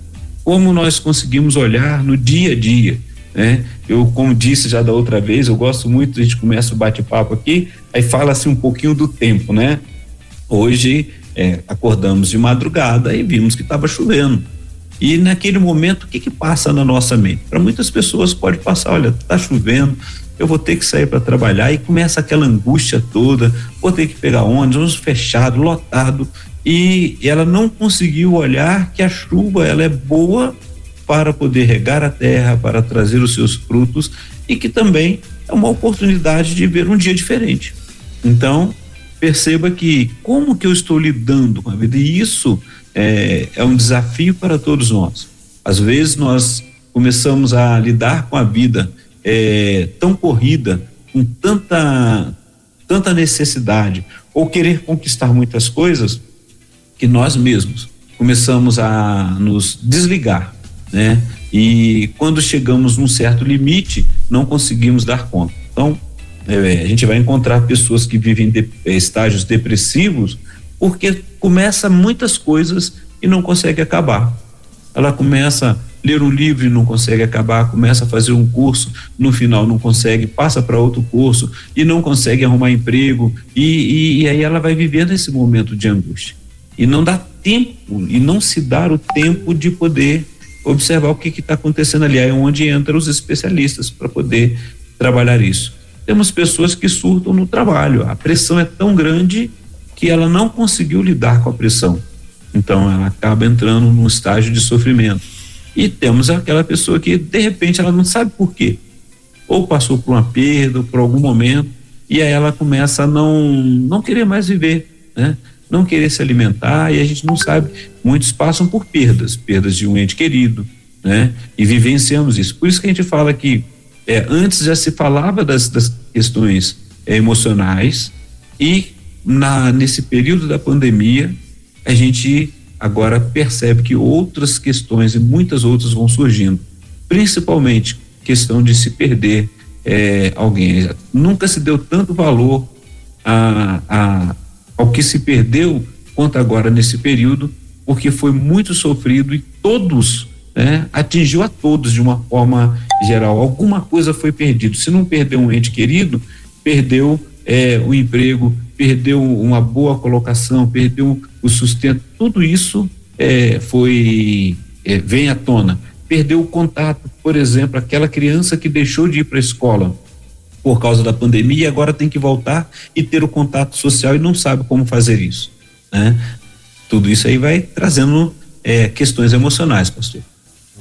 como nós conseguimos olhar no dia a dia, né? Eu, como disse já da outra vez, eu gosto muito, a gente começa o bate-papo aqui, aí fala assim um pouquinho do tempo, né? Hoje é, acordamos de madrugada e vimos que estava chovendo. E naquele momento, o que que passa na nossa mente? Para muitas pessoas pode passar, olha, está chovendo, eu vou ter que sair para trabalhar e começa aquela angústia toda, vou ter que pegar ônibus, fechado, lotado, e ela não conseguiu olhar que a chuva ela é boa para poder regar a terra, para trazer os seus frutos e que também é uma oportunidade de ver um dia diferente. Então, perceba que como que eu estou lidando com a vida e isso é, é um desafio para todos nós. Às vezes nós começamos a lidar com a vida é, tão corrida, com tanta, tanta necessidade, ou querer conquistar muitas coisas, que nós mesmos começamos a nos desligar, né? E quando chegamos num certo limite, não conseguimos dar conta. Então, a gente vai encontrar pessoas que vivem de, é, estágios depressivos porque começa muitas coisas e não consegue acabar. Ela começa ler um livro e não consegue acabar, começa a fazer um curso, no final não consegue, passa para outro curso e não consegue arrumar emprego e, e, e, aí ela vai vivendo esse momento de angústia e não dá tempo e não se dá o tempo de poder observar o que está acontecendo ali, é onde entram os especialistas para poder trabalhar isso. Temos pessoas que surtam no trabalho, a pressão é tão grande que ela não conseguiu lidar com a pressão, então ela acaba entrando num estágio de sofrimento e temos aquela pessoa que, de repente, ela não sabe por quê. Ou passou por uma perda, ou por algum momento, e aí ela começa a não, não querer mais viver, né? Não querer se alimentar, e a gente não sabe. Muitos passam por perdas, perdas de um ente querido, né? E vivenciamos isso. Por isso que a gente fala que é, antes já se falava das, das questões é, emocionais, e na, nesse período da pandemia, a gente agora percebe que outras questões e muitas outras vão surgindo, principalmente questão de se perder é, alguém. Nunca se deu tanto valor a, a, ao que se perdeu quanto agora nesse período, porque foi muito sofrido e todos, né, atingiu a todos de uma forma geral. Alguma coisa foi perdido. Se não perdeu um ente querido, perdeu é, o emprego, perdeu uma boa colocação, perdeu o sustento, tudo isso é, foi é, vem à tona. Perdeu o contato, por exemplo, aquela criança que deixou de ir para a escola por causa da pandemia e agora tem que voltar e ter o contato social e não sabe como fazer isso. Né? Tudo isso aí vai trazendo é, questões emocionais, pastor.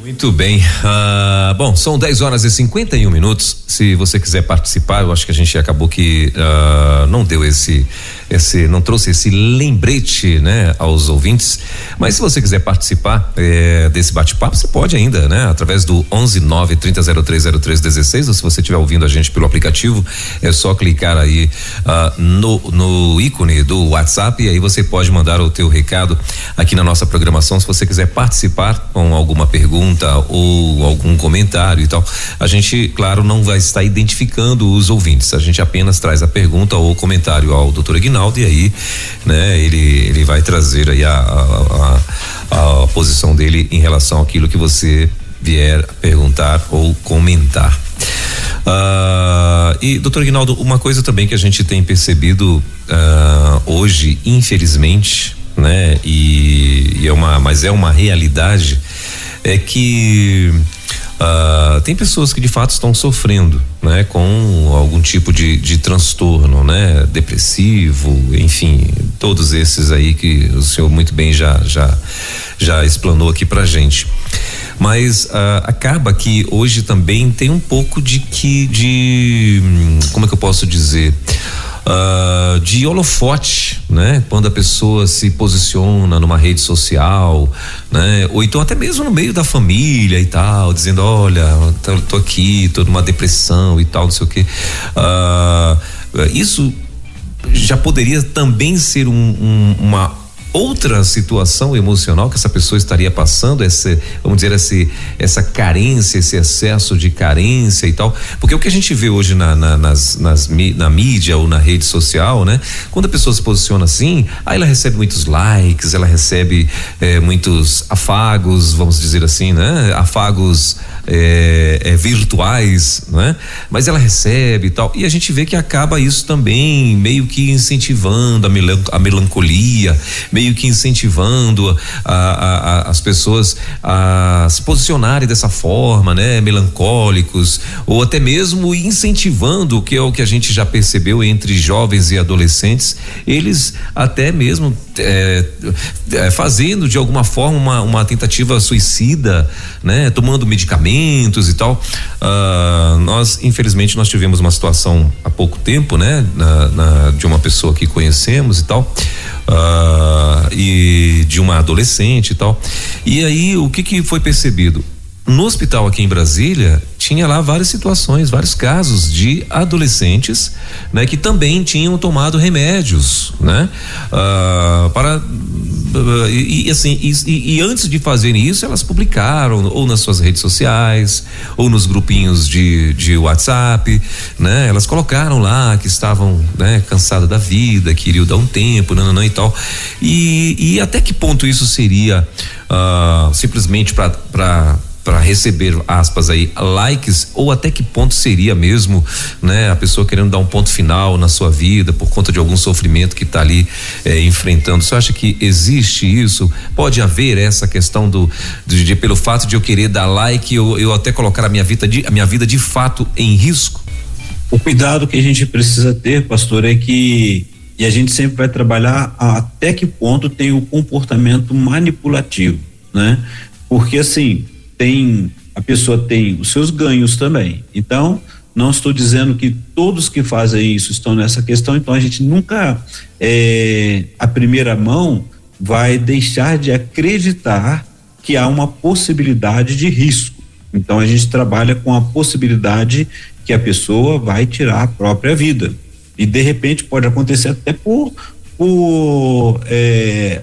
Muito bem. Uh, bom, são 10 horas e 51 minutos. Se você quiser participar, eu acho que a gente acabou que uh, não deu esse esse, não trouxe esse lembrete, né, aos ouvintes. Mas se você quiser participar é, desse bate-papo, você pode ainda, né, através do 11 9 30030316, ou se você estiver ouvindo a gente pelo aplicativo, é só clicar aí uh, no, no ícone do WhatsApp e aí você pode mandar o teu recado aqui na nossa programação. Se você quiser participar com alguma pergunta ou algum comentário e tal, a gente, claro, não vai estar identificando os ouvintes. A gente apenas traz a pergunta ou comentário ao doutor Ignaldo e aí, né, ele, ele vai trazer aí a, a, a, a posição dele em relação àquilo que você vier perguntar ou comentar. Uh, e, doutor Ignaldo, uma coisa também que a gente tem percebido uh, hoje, infelizmente, né, e, e, é uma, mas é uma realidade, é que Uh, tem pessoas que de fato estão sofrendo, né, com algum tipo de, de transtorno, né, depressivo, enfim, todos esses aí que o senhor muito bem já já já explanou aqui pra gente. Mas uh, acaba que hoje também tem um pouco de que de hum, como é que eu posso dizer? Uh, de holofote, né? Quando a pessoa se posiciona numa rede social, né? Ou então até mesmo no meio da família e tal, dizendo, olha, tô aqui, tô numa depressão e tal, não sei o quê. Uh, isso já poderia também ser um, um, uma outra situação emocional que essa pessoa estaria passando, essa, vamos dizer assim, essa carência, esse excesso de carência e tal. Porque o que a gente vê hoje na, na, nas, nas, na mídia ou na rede social, né? Quando a pessoa se posiciona assim, aí ela recebe muitos likes, ela recebe eh, muitos afagos, vamos dizer assim, né? Afagos é, é, virtuais, né? Mas ela recebe e tal. E a gente vê que acaba isso também meio que incentivando a, melan a melancolia, meio que incentivando a, a, a, as pessoas a se posicionarem dessa forma, né? Melancólicos, ou até mesmo incentivando, que é o que a gente já percebeu entre jovens e adolescentes, eles até mesmo é, é, fazendo de alguma forma uma, uma tentativa suicida, né? Tomando medicamentos e tal. Uh, nós, infelizmente, nós tivemos uma situação há pouco tempo, né? Na, na, de uma pessoa que conhecemos e tal. Uh, e de uma adolescente e tal. E aí, o que que foi percebido? No hospital aqui em Brasília, tinha lá várias situações, vários casos de adolescentes, né, que também tinham tomado remédios, né, uh, para uh, e, assim e, e, antes de fazerem isso, elas publicaram ou nas suas redes sociais ou nos grupinhos de, de WhatsApp, né, elas colocaram lá que estavam, né, cansadas da vida, queriam dar um tempo, não, não, não e tal, e, e até que ponto isso seria uh, simplesmente para para receber aspas aí likes ou até que ponto seria mesmo, né, a pessoa querendo dar um ponto final na sua vida por conta de algum sofrimento que está ali eh, enfrentando. Você acha que existe isso? Pode haver essa questão do de, de pelo fato de eu querer dar like eu, eu até colocar a minha vida de a minha vida de fato em risco? O cuidado que a gente precisa ter, pastor, é que e a gente sempre vai trabalhar até que ponto tem o comportamento manipulativo, né? Porque assim, tem a pessoa tem os seus ganhos também. Então, não estou dizendo que todos que fazem isso estão nessa questão, então a gente nunca, é, a primeira mão, vai deixar de acreditar que há uma possibilidade de risco. Então a gente trabalha com a possibilidade que a pessoa vai tirar a própria vida. E de repente pode acontecer até por, por é,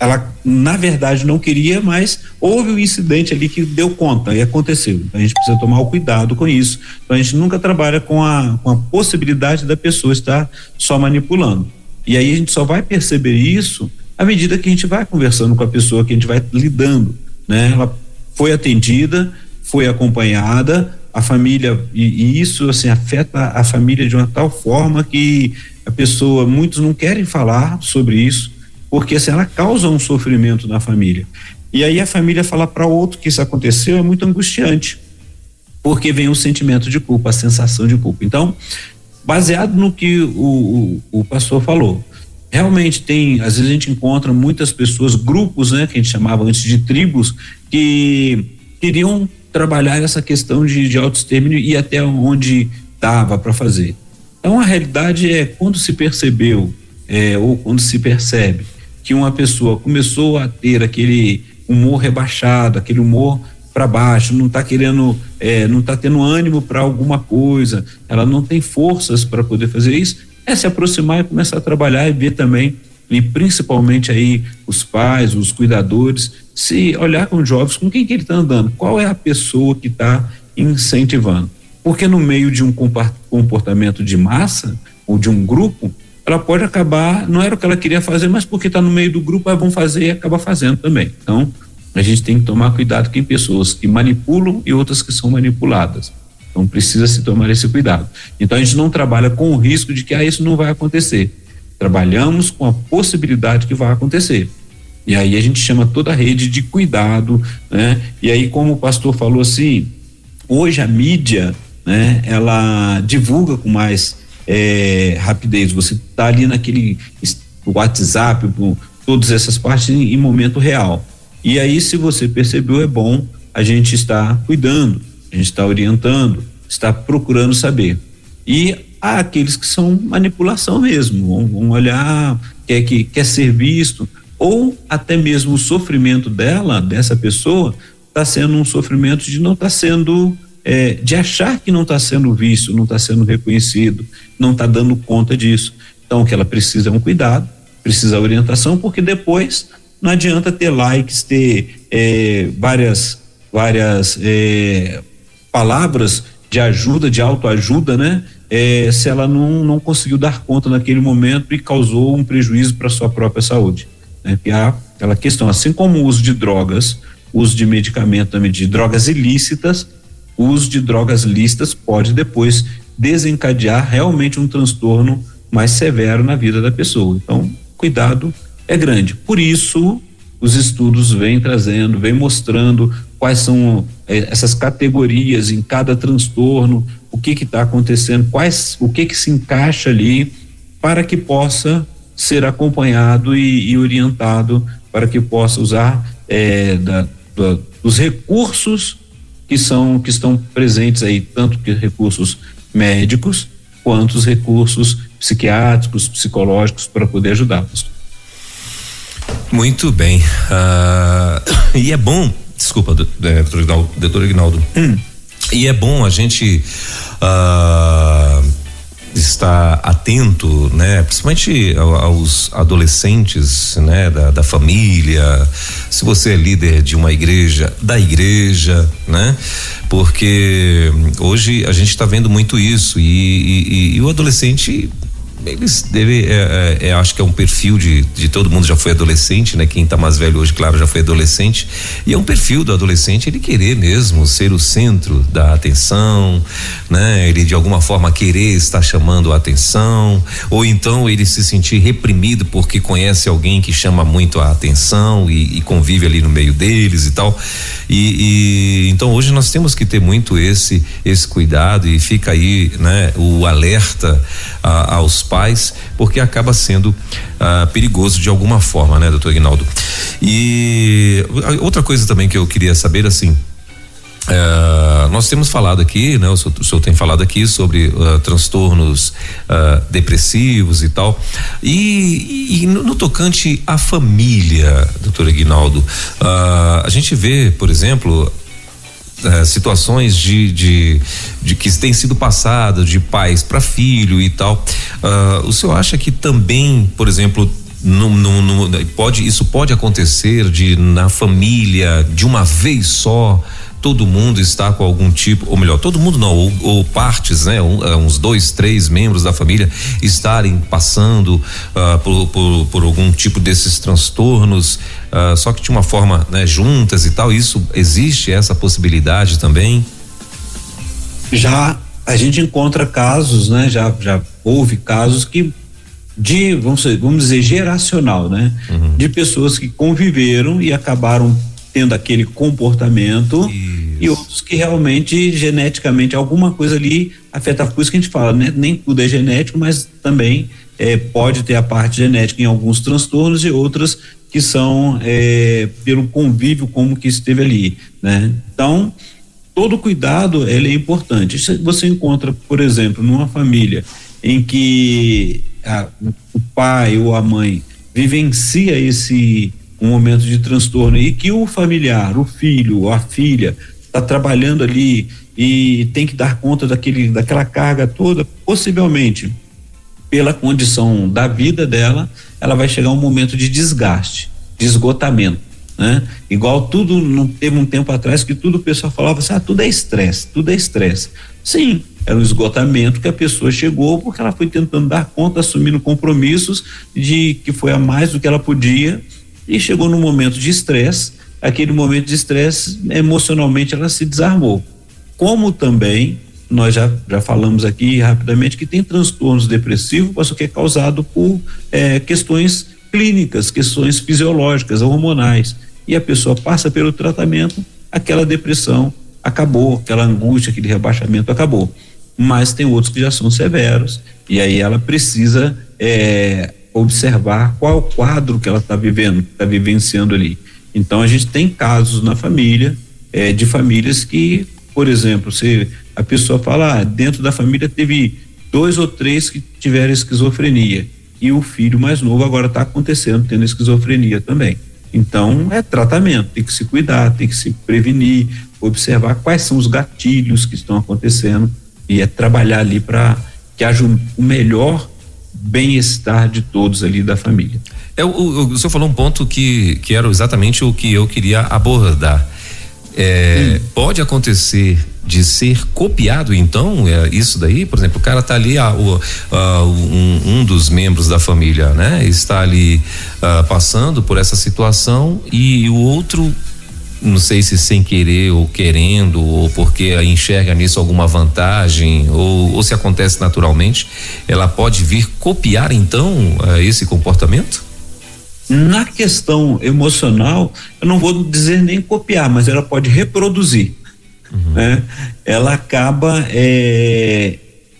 ela na verdade não queria, mas houve um incidente ali que deu conta e aconteceu. Então, a gente precisa tomar o cuidado com isso. Então a gente nunca trabalha com a, com a possibilidade da pessoa estar só manipulando. E aí a gente só vai perceber isso à medida que a gente vai conversando com a pessoa, que a gente vai lidando, né? Ela foi atendida, foi acompanhada, a família e, e isso assim afeta a família de uma tal forma que a pessoa muitos não querem falar sobre isso porque assim, ela causa um sofrimento na família. E aí a família fala para outro que isso aconteceu é muito angustiante, porque vem o sentimento de culpa, a sensação de culpa. Então, baseado no que o, o, o pastor falou, realmente tem, às vezes a gente encontra muitas pessoas, grupos, né, que a gente chamava antes de tribos, que queriam trabalhar essa questão de, de autoextermínio e até onde dava para fazer. Então a realidade é quando se percebeu é, ou quando se percebe que uma pessoa começou a ter aquele humor rebaixado, aquele humor para baixo, não está querendo, é, não está tendo ânimo para alguma coisa, ela não tem forças para poder fazer isso, é se aproximar e começar a trabalhar e ver também, e principalmente aí os pais, os cuidadores, se olhar com os jovens, com quem que ele está andando, qual é a pessoa que está incentivando. Porque no meio de um comportamento de massa ou de um grupo, ela pode acabar, não era o que ela queria fazer, mas porque está no meio do grupo, é bom fazer e acaba fazendo também. Então, a gente tem que tomar cuidado com pessoas que manipulam e outras que são manipuladas. Então, precisa se tomar esse cuidado. Então, a gente não trabalha com o risco de que ah, isso não vai acontecer. Trabalhamos com a possibilidade que vai acontecer. E aí a gente chama toda a rede de cuidado, né? E aí, como o pastor falou assim, hoje a mídia, né, ela divulga com mais é, rapidez. Você está ali naquele WhatsApp, todas essas partes em, em momento real. E aí, se você percebeu, é bom a gente estar cuidando, a gente está orientando, está procurando saber. E há aqueles que são manipulação mesmo, vão olhar, quer que quer ser visto, ou até mesmo o sofrimento dela, dessa pessoa, está sendo um sofrimento de não estar tá sendo, é, de achar que não está sendo visto, não está sendo reconhecido, não está dando conta disso. Então, o que ela precisa é um cuidado, precisa orientação, porque depois não adianta ter likes, ter é, várias, várias é, palavras de ajuda, de autoajuda, né? É, se ela não, não conseguiu dar conta naquele momento e causou um prejuízo para sua própria saúde. Né? Que há aquela questão, assim como o uso de drogas, uso de medicamento também de drogas ilícitas, o uso de drogas lícitas pode depois desencadear realmente um transtorno mais severo na vida da pessoa. Então, cuidado é grande. Por isso, os estudos vêm trazendo, vêm mostrando quais são eh, essas categorias em cada transtorno, o que está acontecendo, quais, o que que se encaixa ali, para que possa ser acompanhado e, e orientado, para que possa usar eh, da, da, dos recursos que são que estão presentes aí, tanto que recursos médicos quanto os recursos psiquiátricos, psicológicos para poder ajudá-los. Muito bem. Uh, e é bom, desculpa, é, doutor Ignaldo. Hum. E é bom a gente uh, estar atento, né? Principalmente aos adolescentes, né? Da, da, família. Se você é líder de uma igreja, da igreja, né? Porque hoje a gente está vendo muito isso e, e, e o adolescente eles deve, é, é, é, acho que é um perfil de, de todo mundo já foi adolescente, né? Quem está mais velho hoje, claro, já foi adolescente. E é um perfil do adolescente ele querer mesmo ser o centro da atenção, né? Ele de alguma forma querer estar chamando a atenção, ou então ele se sentir reprimido porque conhece alguém que chama muito a atenção e, e convive ali no meio deles e tal. E, e, então hoje nós temos que ter muito esse esse cuidado e fica aí, né? O alerta a, aos pais, porque acaba sendo ah, perigoso de alguma forma, né, doutor Ignaldo? E outra coisa também que eu queria saber, assim, Uh, nós temos falado aqui, né? O senhor, o senhor tem falado aqui sobre uh, transtornos uh, depressivos e tal. E, e no, no, tocante à família, doutor Aguinaldo, a gente vê, por exemplo, é, situações de, de, de, que têm sido passadas de pais para filho e tal. Uh, o senhor acha que também, por exemplo, no, no, no, pode, isso pode acontecer de na família de uma vez só todo mundo está com algum tipo, ou melhor, todo mundo não, ou, ou partes, né, um, é, uns dois, três membros da família estarem passando uh, por, por, por, algum tipo desses transtornos, uh, só que de uma forma, né, juntas e tal. Isso existe essa possibilidade também? Já a gente encontra casos, né? Já já houve casos que de vamos vamos dizer geracional, né? Uhum. De pessoas que conviveram e acabaram tendo aquele comportamento Isso. e outros que realmente geneticamente alguma coisa ali afeta por isso que a gente fala, né? Nem tudo é genético, mas também é, pode ter a parte genética em alguns transtornos e outras que são é, pelo convívio como que esteve ali, né? Então todo cuidado ele é importante. Se você encontra, por exemplo, numa família em que a, o pai ou a mãe vivencia esse um momento de transtorno e que o familiar, o filho a filha está trabalhando ali e tem que dar conta daquele, daquela carga toda, possivelmente pela condição da vida dela, ela vai chegar um momento de desgaste, de esgotamento, né? Igual tudo, não teve um tempo atrás que tudo o pessoal falava assim, ah, tudo é estresse, tudo é estresse. Sim, era um esgotamento que a pessoa chegou porque ela foi tentando dar conta, assumindo compromissos de que foi a mais do que ela podia e chegou num momento de estresse, aquele momento de estresse, emocionalmente ela se desarmou. Como também nós já, já falamos aqui rapidamente que tem transtornos depressivos, mas que é causado por é, questões clínicas, questões fisiológicas, hormonais. E a pessoa passa pelo tratamento, aquela depressão acabou, aquela angústia, aquele rebaixamento acabou. Mas tem outros que já são severos e aí ela precisa é, observar qual o quadro que ela está vivendo, está vivenciando ali. Então a gente tem casos na família é, de famílias que, por exemplo, se a pessoa fala, ah, dentro da família teve dois ou três que tiveram esquizofrenia e o filho mais novo agora está acontecendo tendo esquizofrenia também. Então é tratamento, tem que se cuidar, tem que se prevenir, observar quais são os gatilhos que estão acontecendo e é trabalhar ali para que haja o melhor bem-estar de todos ali da família. É, o, o, o senhor falou um ponto que, que era exatamente o que eu queria abordar. É, pode acontecer de ser copiado, então, é isso daí? Por exemplo, o cara está ali, ah, o, ah, um, um, dos membros da família, né? Está ali ah, passando por essa situação e o outro não sei se sem querer ou querendo, ou porque enxerga nisso alguma vantagem, ou, ou se acontece naturalmente, ela pode vir copiar então uh, esse comportamento? Na questão emocional, eu não vou dizer nem copiar, mas ela pode reproduzir. Uhum. Né? Ela acaba é,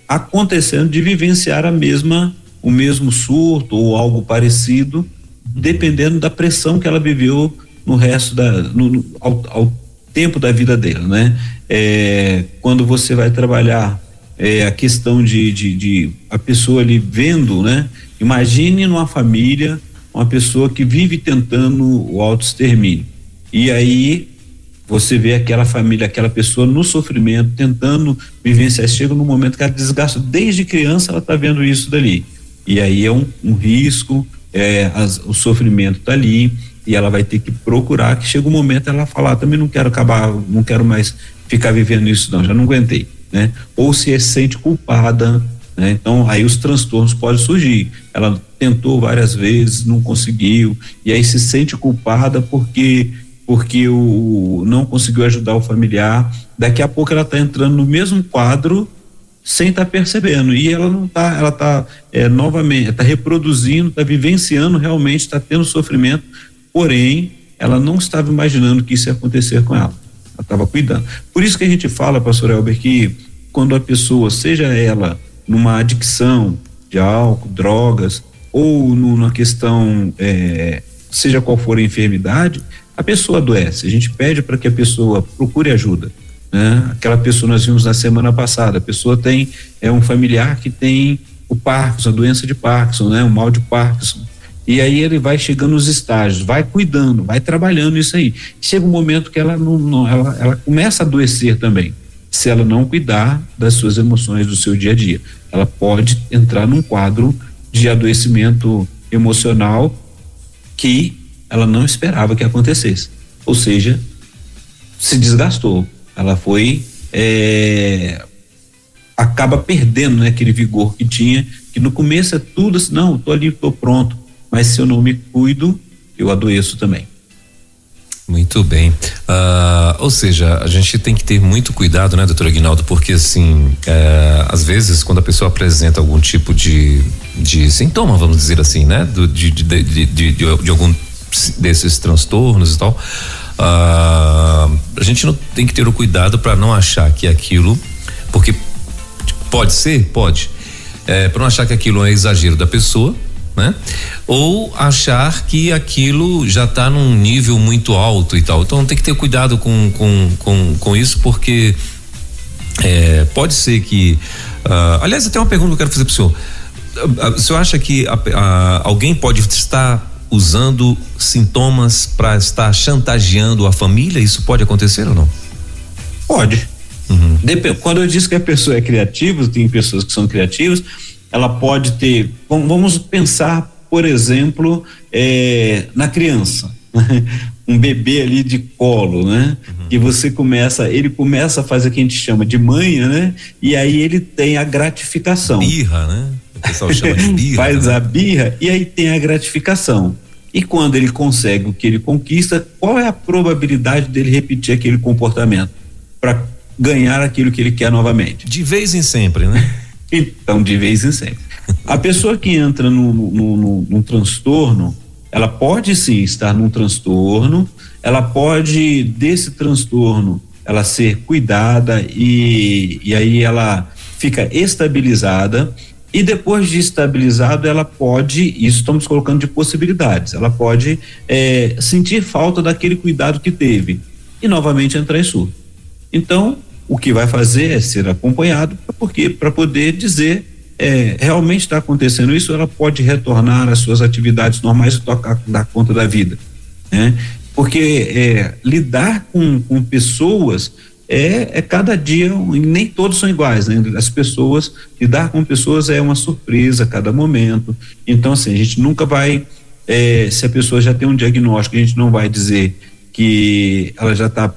acontecendo de vivenciar a mesma, o mesmo surto ou algo parecido, uhum. dependendo da pressão que ela viveu no resto da no, ao, ao, tempo da vida dele, né? É, quando você vai trabalhar é, a questão de, de, de, a pessoa ali vendo, né? Imagine numa família uma pessoa que vive tentando o autoextermínio. E aí você vê aquela família, aquela pessoa no sofrimento, tentando vivenciar, chega no momento que ela desgasta, desde criança ela está vendo isso dali, e aí é um, um risco, é, as, o sofrimento está ali, e ela vai ter que procurar que chega um momento ela falar, também não quero acabar, não quero mais ficar vivendo isso não, já não aguentei, né? Ou se sente culpada, né? Então aí os transtornos podem surgir. Ela tentou várias vezes, não conseguiu, e aí se sente culpada porque porque o não conseguiu ajudar o familiar. Daqui a pouco ela está entrando no mesmo quadro sem estar tá percebendo e ela não está, ela está é, novamente, está reproduzindo, está vivenciando realmente, está tendo sofrimento porém ela não estava imaginando que isso ia acontecer com ela. Ela estava cuidando. Por isso que a gente fala, pastor Elber, que quando a pessoa, seja ela numa adicção de álcool, drogas, ou numa questão, é, seja qual for a enfermidade, a pessoa adoece. A gente pede para que a pessoa procure ajuda. Né? Aquela pessoa, nós vimos na semana passada, a pessoa tem é um familiar que tem o Parkinson, a doença de Parkinson, né? O mal de Parkinson. E aí ele vai chegando nos estágios, vai cuidando, vai trabalhando isso aí. Chega um momento que ela não, não ela, ela começa a adoecer também, se ela não cuidar das suas emoções do seu dia a dia. Ela pode entrar num quadro de adoecimento emocional que ela não esperava que acontecesse. Ou seja, se desgastou. Ela foi é, acaba perdendo né, aquele vigor que tinha, que no começo é tudo assim, não, tô ali, tô pronto mas se eu não me cuido, eu adoeço também. Muito bem. Uh, ou seja, a gente tem que ter muito cuidado, né, doutor Aguinaldo? Porque, assim, é, às vezes, quando a pessoa apresenta algum tipo de, de sintoma, vamos dizer assim, né, Do, de, de, de, de, algum desses transtornos e tal, uh, a gente não tem que ter o cuidado para não achar que aquilo, porque pode ser, pode, é, para não achar que aquilo é exagero da pessoa né? Ou achar que aquilo já está num nível muito alto e tal. Então tem que ter cuidado com, com, com, com isso, porque é, pode ser que. Uh, aliás, até uma pergunta que eu quero fazer para o senhor. Uh, o senhor acha que alguém pode estar usando sintomas para estar chantageando a família? Isso pode acontecer ou não? Pode. Uhum. Quando eu disse que a pessoa é criativa, tem pessoas que são criativas, ela pode ter. Vamos pensar, por exemplo, é, na criança. um bebê ali de colo, né? Uhum. Que você começa, ele começa a fazer o que a gente chama de manha, né? E aí ele tem a gratificação. Birra, né? O pessoal chama de birra. Faz né? a birra e aí tem a gratificação. E quando ele consegue o que ele conquista, qual é a probabilidade dele repetir aquele comportamento para ganhar aquilo que ele quer novamente? De vez em sempre, né? Então, de vez em sempre. A pessoa que entra no, no, no, num transtorno, ela pode sim estar num transtorno, ela pode, desse transtorno, ela ser cuidada e, e aí ela fica estabilizada e depois de estabilizado ela pode, isso estamos colocando de possibilidades, ela pode é, sentir falta daquele cuidado que teve e novamente entrar em surto. Então, o que vai fazer é ser acompanhado, porque para poder dizer é, realmente está acontecendo isso, ela pode retornar às suas atividades normais e tocar, dar conta da vida, né? Porque é, lidar com, com pessoas é, é cada dia, nem todos são iguais, né? As pessoas, lidar com pessoas é uma surpresa a cada momento. Então, assim, a gente nunca vai, é, se a pessoa já tem um diagnóstico, a gente não vai dizer que ela já está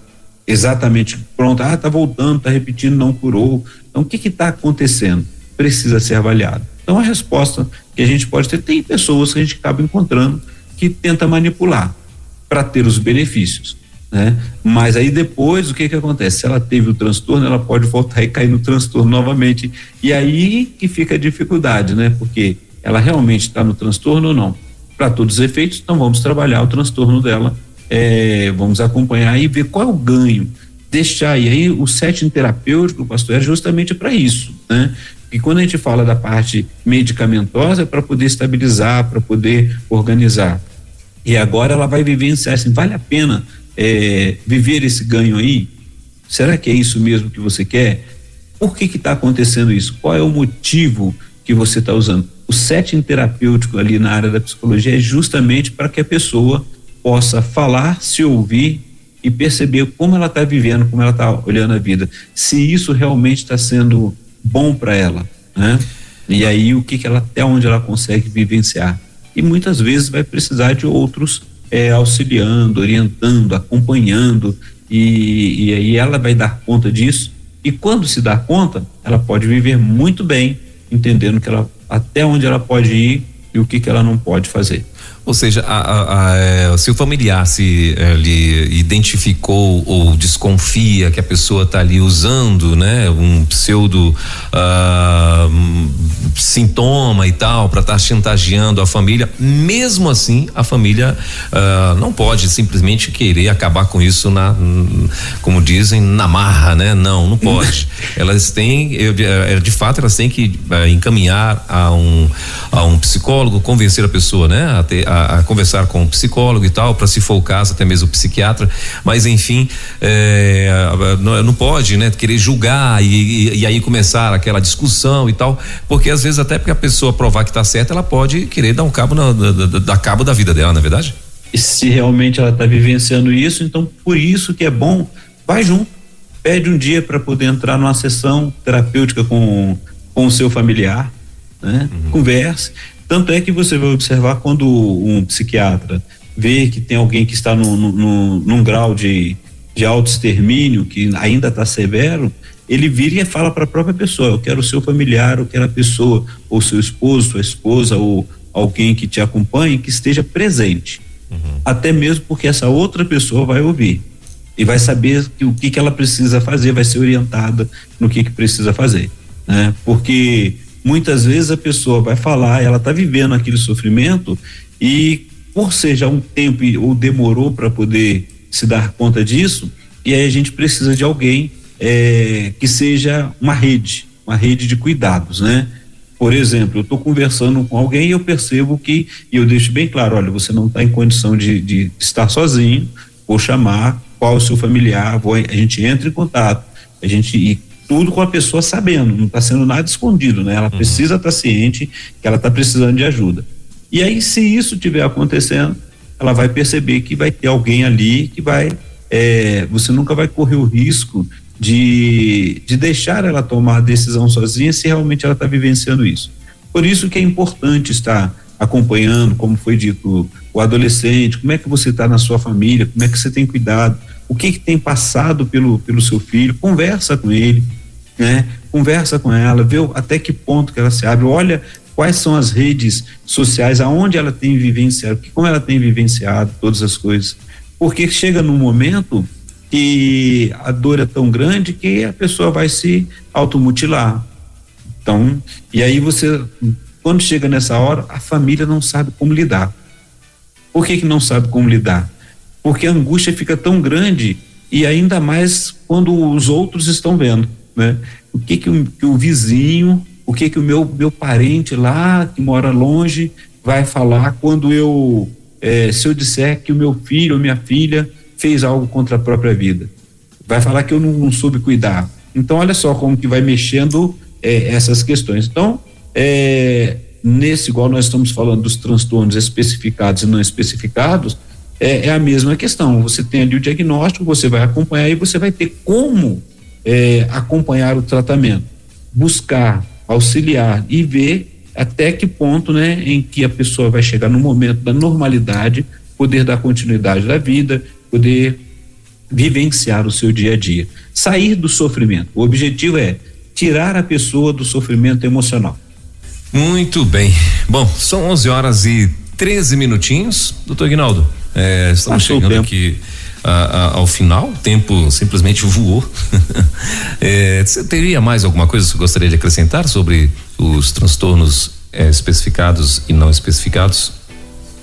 exatamente pronta, ah, está voltando, está repetindo, não curou. Então, o que está acontecendo? Precisa ser avaliado. Então, a resposta que a gente pode ter, tem pessoas que a gente acaba encontrando que tenta manipular para ter os benefícios né? Mas aí depois o que que acontece? Se ela teve o transtorno, ela pode voltar e cair no transtorno novamente. E aí que fica a dificuldade, né? Porque ela realmente está no transtorno ou não? Para todos os efeitos, então vamos trabalhar o transtorno dela, é, vamos acompanhar e ver qual é o ganho. Deixar e aí o setting terapêutico, pastor, é justamente para isso, né? E quando a gente fala da parte medicamentosa, é para poder estabilizar, para poder organizar. E agora ela vai vivenciar assim, vale a pena é, viver esse ganho aí? Será que é isso mesmo que você quer? Por que está acontecendo isso? Qual é o motivo que você está usando? O setting terapêutico ali na área da psicologia é justamente para que a pessoa possa falar, se ouvir e perceber como ela está vivendo, como ela está olhando a vida, se isso realmente está sendo bom para ela, né? E aí o que, que ela até onde ela consegue vivenciar? E muitas vezes vai precisar de outros é, auxiliando, orientando, acompanhando, e, e aí ela vai dar conta disso. E quando se dá conta, ela pode viver muito bem, entendendo que ela até onde ela pode ir e o que, que ela não pode fazer. Ou seja, a, a, a, é, se o familiar se ele identificou ou desconfia que a pessoa está ali usando, né, um pseudo uh, sintoma e tal para estar tá chantageando a família, mesmo assim a família uh, não pode simplesmente querer acabar com isso na, como dizem, na marra, né? Não, não pode. elas têm, eu, é, de fato, elas têm que encaminhar a um a um psicólogo, convencer a pessoa, né, a ter a, a conversar com o psicólogo e tal, para se for o caso, até mesmo o psiquiatra, mas enfim, é, não, não, pode, né, querer julgar e, e, e, aí começar aquela discussão e tal, porque às vezes até porque a pessoa provar que está certa, ela pode querer dar um cabo na, da, da cabo da vida dela, não é verdade? se realmente ela está vivenciando isso, então por isso que é bom, vai junto, pede um dia para poder entrar numa sessão terapêutica com, com o seu familiar, né? Uhum. Converse. Tanto é que você vai observar quando um psiquiatra vê que tem alguém que está no, no, no, num grau de, de auto-extermínio, que ainda está severo, ele vira e fala para a própria pessoa: Eu quero o seu familiar, eu quero a pessoa, ou seu esposo, sua esposa, ou alguém que te acompanhe, que esteja presente. Uhum. Até mesmo porque essa outra pessoa vai ouvir e vai saber que, o que, que ela precisa fazer, vai ser orientada no que, que precisa fazer. Né? Porque muitas vezes a pessoa vai falar, ela está vivendo aquele sofrimento e por ser já um tempo ou demorou para poder se dar conta disso, e aí a gente precisa de alguém é, que seja uma rede, uma rede de cuidados, né? Por exemplo, eu estou conversando com alguém e eu percebo que, e eu deixo bem claro, olha, você não está em condição de, de, estar sozinho, vou chamar qual o seu familiar, vou, a gente entra em contato, a gente e tudo com a pessoa sabendo, não está sendo nada escondido, né? Ela uhum. precisa estar tá ciente que ela está precisando de ajuda. E aí, se isso estiver acontecendo, ela vai perceber que vai ter alguém ali que vai. É, você nunca vai correr o risco de, de deixar ela tomar a decisão sozinha se realmente ela está vivenciando isso. Por isso que é importante estar acompanhando, como foi dito, o adolescente, como é que você está na sua família, como é que você tem cuidado, o que, que tem passado pelo, pelo seu filho, conversa com ele, né? Conversa com ela, vê até que ponto que ela se abre, olha quais são as redes sociais, aonde ela tem vivenciado, como ela tem vivenciado todas as coisas. Porque chega num momento que a dor é tão grande que a pessoa vai se automutilar. Então, e aí você, quando chega nessa hora, a família não sabe como lidar. Por que, que não sabe como lidar? Porque a angústia fica tão grande e ainda mais quando os outros estão vendo, né? O que que o, que o vizinho, o que que o meu meu parente lá que mora longe vai falar quando eu é, se eu disser que o meu filho ou minha filha fez algo contra a própria vida, vai falar que eu não, não soube cuidar. Então olha só como que vai mexendo é, essas questões. Então é, nesse igual nós estamos falando dos transtornos especificados e não especificados é, é, a mesma questão. Você tem ali o diagnóstico, você vai acompanhar e você vai ter como é, acompanhar o tratamento, buscar, auxiliar e ver até que ponto, né, em que a pessoa vai chegar no momento da normalidade, poder dar continuidade da vida, poder vivenciar o seu dia a dia, sair do sofrimento. O objetivo é tirar a pessoa do sofrimento emocional. Muito bem. Bom, são 11 horas e 13 minutinhos, doutor Guinaldo. É, estamos Passou chegando aqui a, a, ao final, o tempo simplesmente voou. é, você teria mais alguma coisa que você gostaria de acrescentar sobre os transtornos é, especificados e não especificados?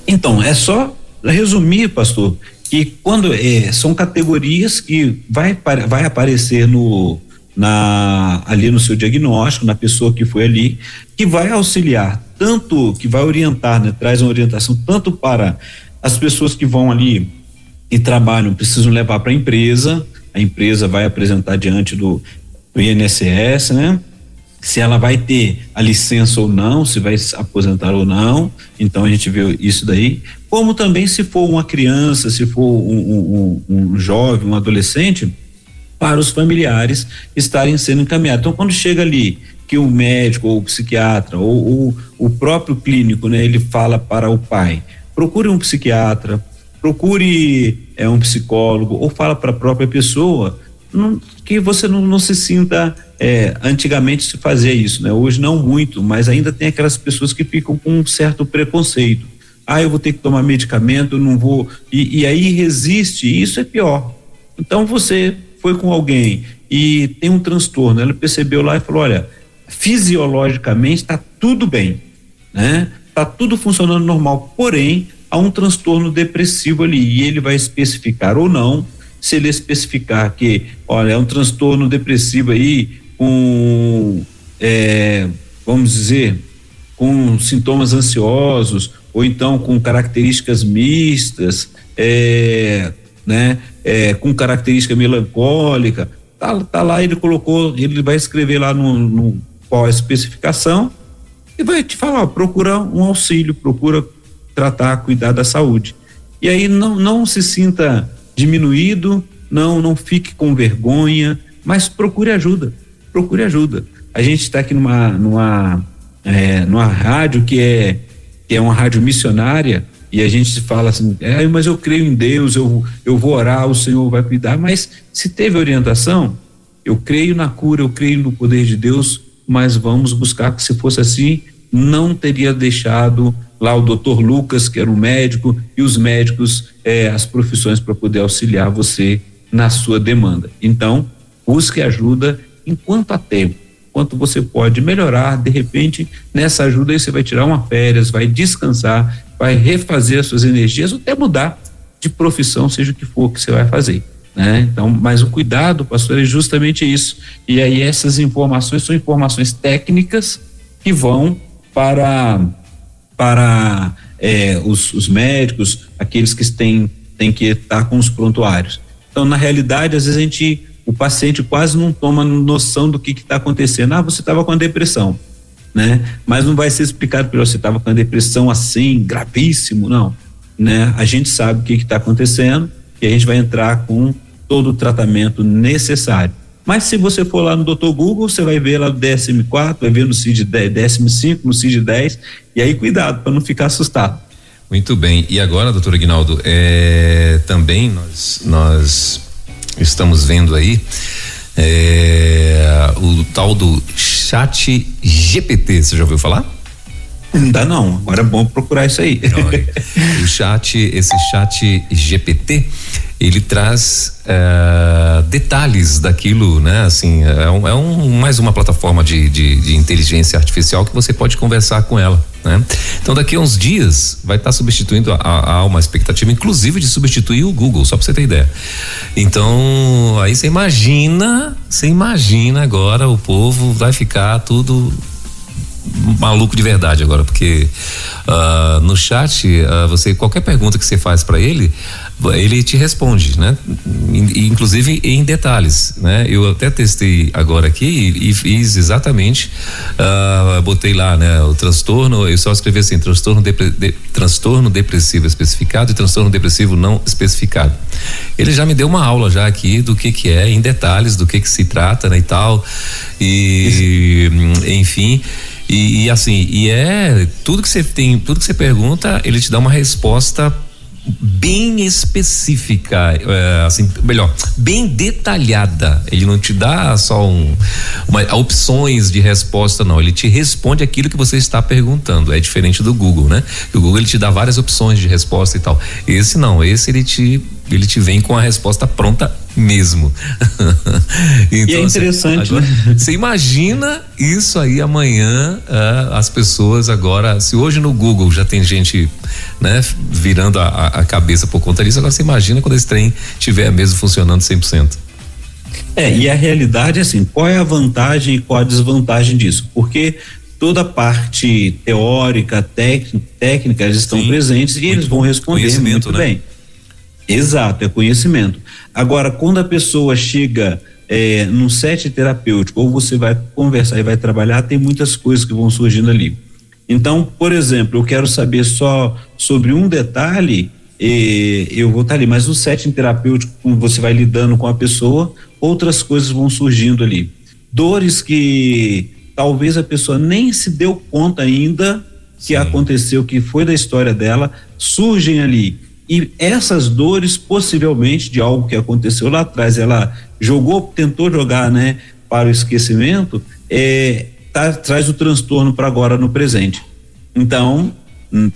Então, é só resumir, pastor, que quando é, são categorias que vai, vai aparecer no, na, ali no seu diagnóstico, na pessoa que foi ali, que vai auxiliar, tanto que vai orientar, né, traz uma orientação tanto para as pessoas que vão ali e trabalham, precisam levar para a empresa, a empresa vai apresentar diante do, do INSS, né? Se ela vai ter a licença ou não, se vai se aposentar ou não, então a gente vê isso daí. Como também se for uma criança, se for um, um, um jovem, um adolescente, para os familiares estarem sendo encaminhados. Então, quando chega ali que o médico ou o psiquiatra ou, ou o próprio clínico, né, ele fala para o pai, procure um psiquiatra, procure é, um psicólogo ou fala para a própria pessoa não, que você não, não se sinta é, antigamente se fazia isso, né? Hoje não muito, mas ainda tem aquelas pessoas que ficam com um certo preconceito. Ah, eu vou ter que tomar medicamento, não vou. E, e aí resiste, isso é pior. Então você foi com alguém e tem um transtorno, ela percebeu lá e falou: olha, fisiologicamente está tudo bem, né? Está tudo funcionando normal, porém há um transtorno depressivo ali e ele vai especificar ou não. Se ele especificar que, olha, é um transtorno depressivo aí com, é, vamos dizer, com sintomas ansiosos ou então com características mistas, é, né, é, com característica melancólica, tá, tá lá, ele colocou, ele vai escrever lá no, no qual a especificação e vai te falar, ó, procura um auxílio, procura tratar, cuidar da saúde. E aí não, não se sinta diminuído, não, não fique com vergonha, mas procure ajuda, procure ajuda. A gente está aqui numa, numa, é, numa rádio que é, que é uma rádio missionária, e a gente fala assim, é, mas eu creio em Deus, eu, eu vou orar, o Senhor vai cuidar, mas se teve orientação, eu creio na cura, eu creio no poder de Deus, mas vamos buscar que se fosse assim, não teria deixado lá o doutor Lucas, que era um médico, e os médicos, é, as profissões para poder auxiliar você na sua demanda. Então, busque ajuda enquanto há tempo, enquanto você pode melhorar, de repente, nessa ajuda aí você vai tirar uma férias, vai descansar, vai refazer as suas energias ou até mudar de profissão, seja o que for que você vai fazer. Né? Então, mas o cuidado, pastor, é justamente isso. E aí essas informações são informações técnicas que vão para para é, os, os, médicos, aqueles que têm, têm que estar com os prontuários. Então, na realidade, às vezes a gente, o paciente quase não toma noção do que está acontecendo. Ah, você estava com a depressão né? Mas não vai ser explicado para você estava com a depressão assim, gravíssimo, não, né? A gente sabe o que está acontecendo e a gente vai entrar com todo o tratamento necessário. Mas se você for lá no Dr. Google, você vai ver lá no DSM-4, vai ver no CID 10, DSM-5, no CID 10, e aí cuidado para não ficar assustado. Muito bem. E agora, doutor Aguinaldo, é, também nós, nós estamos vendo aí é, o tal do chat GPT, você já ouviu falar? Ainda não, agora é bom procurar isso aí. o chat, esse chat GPT, ele traz uh, detalhes daquilo, né? Assim, é, um, é um, mais uma plataforma de, de, de, inteligência artificial que você pode conversar com ela, né? Então daqui a uns dias vai estar tá substituindo a, a, uma expectativa, inclusive de substituir o Google, só para você ter ideia. Então aí você imagina, você imagina agora o povo vai ficar tudo maluco de verdade agora, porque uh, no chat, uh, você qualquer pergunta que você faz para ele, ele te responde, né? Inclusive em detalhes, né? Eu até testei agora aqui e, e fiz exatamente, uh, botei lá, né? O transtorno, eu só escrevi assim, transtorno, depre, de, transtorno depressivo especificado e transtorno depressivo não especificado. Ele já me deu uma aula já aqui do que que é, em detalhes, do que que se trata, né? E tal, e enfim, e, e, assim, e é tudo que você tem, tudo que você pergunta, ele te dá uma resposta bem específica, é, assim, melhor, bem detalhada. Ele não te dá só um, uma, opções de resposta, não. Ele te responde aquilo que você está perguntando. É diferente do Google, né? O Google ele te dá várias opções de resposta e tal. Esse não, esse ele te ele te vem com a resposta pronta mesmo. então, e é interessante, agora, né? Você imagina isso aí amanhã, uh, as pessoas agora, se hoje no Google já tem gente, né, virando a, a cabeça por conta disso, agora você imagina quando esse trem estiver mesmo funcionando 100%. É, e a realidade é assim, qual é a vantagem e qual a desvantagem disso? Porque toda a parte teórica, técnica, técnica eles estão Sim, presentes e eles vão responder muito né? bem. Exato, é conhecimento. Agora, quando a pessoa chega é, num set terapêutico, ou você vai conversar e vai trabalhar, tem muitas coisas que vão surgindo ali. Então, por exemplo, eu quero saber só sobre um detalhe, eh, eu vou estar ali, mas no setting terapêutico, você vai lidando com a pessoa, outras coisas vão surgindo ali. Dores que talvez a pessoa nem se deu conta ainda que Sim. aconteceu, que foi da história dela, surgem ali e essas dores, possivelmente, de algo que aconteceu lá atrás, ela jogou, tentou jogar, né, para o esquecimento, é, tá, traz o transtorno para agora no presente. Então, hum,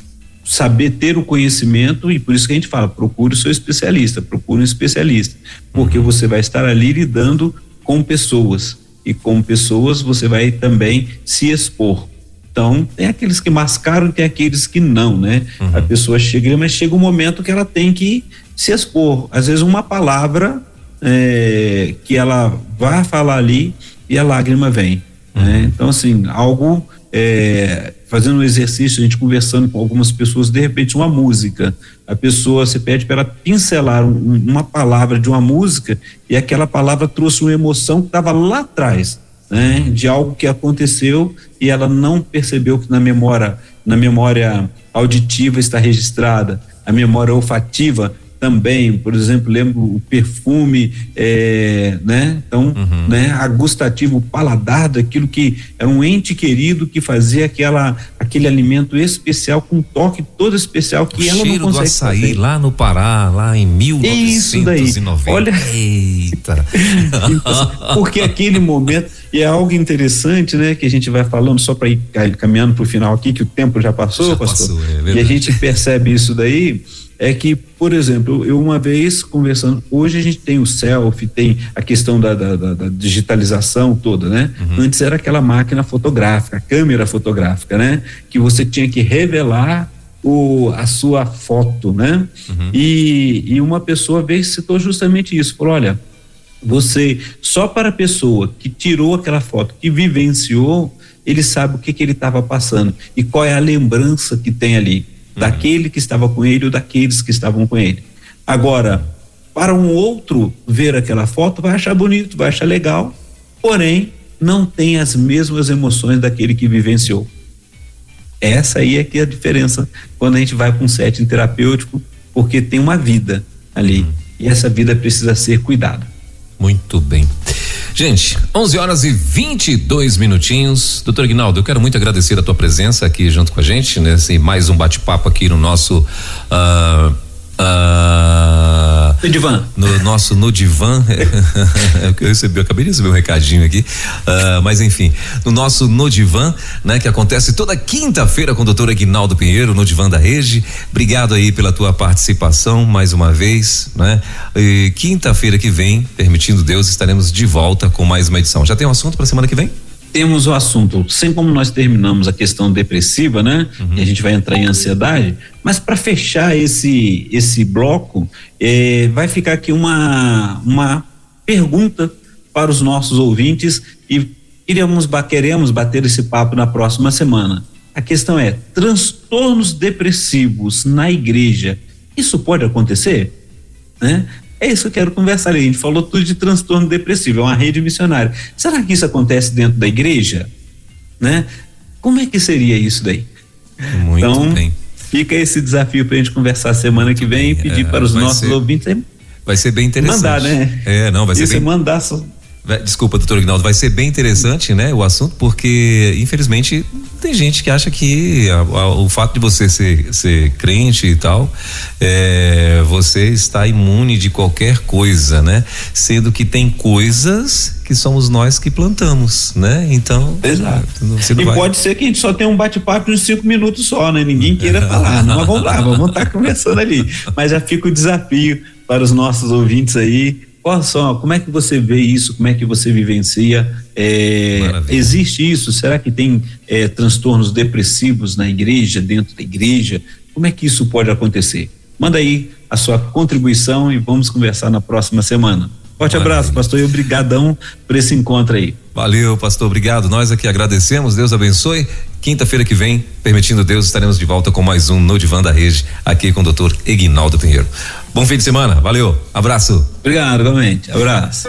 saber ter o conhecimento, e por isso que a gente fala, procure o seu especialista, procure um especialista, porque você vai estar ali lidando com pessoas, e com pessoas você vai também se expor. Então, tem aqueles que mascaram e tem aqueles que não, né? Uhum. A pessoa chega, mas chega um momento que ela tem que se expor. Às vezes, uma palavra é, que ela vai falar ali e a lágrima vem. Né? Uhum. Né? Então, assim, algo. É, fazendo um exercício, a gente conversando com algumas pessoas, de repente, uma música. A pessoa se pede para ela pincelar um, uma palavra de uma música e aquela palavra trouxe uma emoção que estava lá atrás né, de algo que aconteceu e ela não percebeu que na memória, na memória auditiva está registrada, a memória olfativa também, por exemplo, lembro o perfume, é, né? Então, uhum. né? A gustativo, o paladar daquilo que era um ente querido que fazia aquela, aquele alimento especial com um toque todo especial que o ela não consegue do açaí fazer. lá no Pará, lá em 1990. Isso daí. Olha, eita. Porque aquele momento e é algo interessante, né, que a gente vai falando só para ir caminhando para o final aqui, que o tempo já passou, já pastor. Passou, é e a gente percebe isso daí é que, por exemplo, eu uma vez conversando, hoje a gente tem o selfie, tem a questão da, da, da, da digitalização toda, né? Uhum. Antes era aquela máquina fotográfica, câmera fotográfica, né? Que você tinha que revelar o, a sua foto, né? Uhum. E, e uma pessoa veio citou justamente isso, falou, olha, você, só para a pessoa que tirou aquela foto, que vivenciou, ele sabe o que, que ele estava passando e qual é a lembrança que tem ali daquele que estava com ele ou daqueles que estavam com ele. Agora, para um outro ver aquela foto, vai achar bonito, vai achar legal, porém, não tem as mesmas emoções daquele que vivenciou. Essa aí é que é a diferença quando a gente vai para um setting terapêutico, porque tem uma vida ali uhum. e essa vida precisa ser cuidada. Muito bem. Gente, 11 horas e 22 minutinhos. Doutor Ignaldo, eu quero muito agradecer a tua presença aqui junto com a gente, nesse mais um bate-papo aqui no nosso. Uh, uh, No divã. No nosso no divã. é o que eu recebi, eu acabei de receber um recadinho aqui. Uh, mas enfim, no nosso no divã, né, que acontece toda quinta-feira com o doutor Aguinaldo Pinheiro, no divã da Rede. Obrigado aí pela tua participação mais uma vez, né? Quinta-feira que vem, permitindo Deus, estaremos de volta com mais uma edição. Já tem um assunto para semana que vem? Temos o assunto, sem como nós terminamos a questão depressiva, né? Uhum. E a gente vai entrar em ansiedade, mas para fechar esse esse bloco, eh, vai ficar aqui uma uma pergunta para os nossos ouvintes e iremos queremos bater esse papo na próxima semana. A questão é transtornos depressivos na igreja. Isso pode acontecer? Né? É isso que eu quero conversar. A gente falou tudo de transtorno depressivo, é uma rede missionária. Será que isso acontece dentro da igreja? Né? Como é que seria isso daí? Muito então, bem. Fica esse desafio para a gente conversar semana que vem e pedir é, para os nossos ser, ouvintes. Vai ser bem interessante. Mandar, né? É, não, vai ser bem. É mandar só, Desculpa, doutor Ignaldo, vai ser bem interessante, né, o assunto, porque infelizmente tem gente que acha que a, a, o fato de você ser, ser crente e tal, é, você está imune de qualquer coisa, né? Sendo que tem coisas que somos nós que plantamos, né? Então. Exato. e vai... pode ser que a gente só tenha um bate-papo de cinco minutos só, né? Ninguém queira falar. Não, mas vamos lá, vamos estar conversando ali. Mas já fica o desafio para os nossos ouvintes aí qual são, como é que você vê isso? Como é que você vivencia? É, existe isso? Será que tem é, transtornos depressivos na igreja, dentro da igreja? Como é que isso pode acontecer? Manda aí a sua contribuição e vamos conversar na próxima semana. Forte Maravilha. abraço, pastor, e obrigadão por esse encontro aí. Valeu, pastor, obrigado. Nós aqui agradecemos, Deus abençoe. Quinta-feira que vem, permitindo Deus, estaremos de volta com mais um No Divã da Rede, aqui com o doutor Eginaldo Pinheiro. Bom fim de semana, valeu, abraço. Obrigado, realmente, abraço.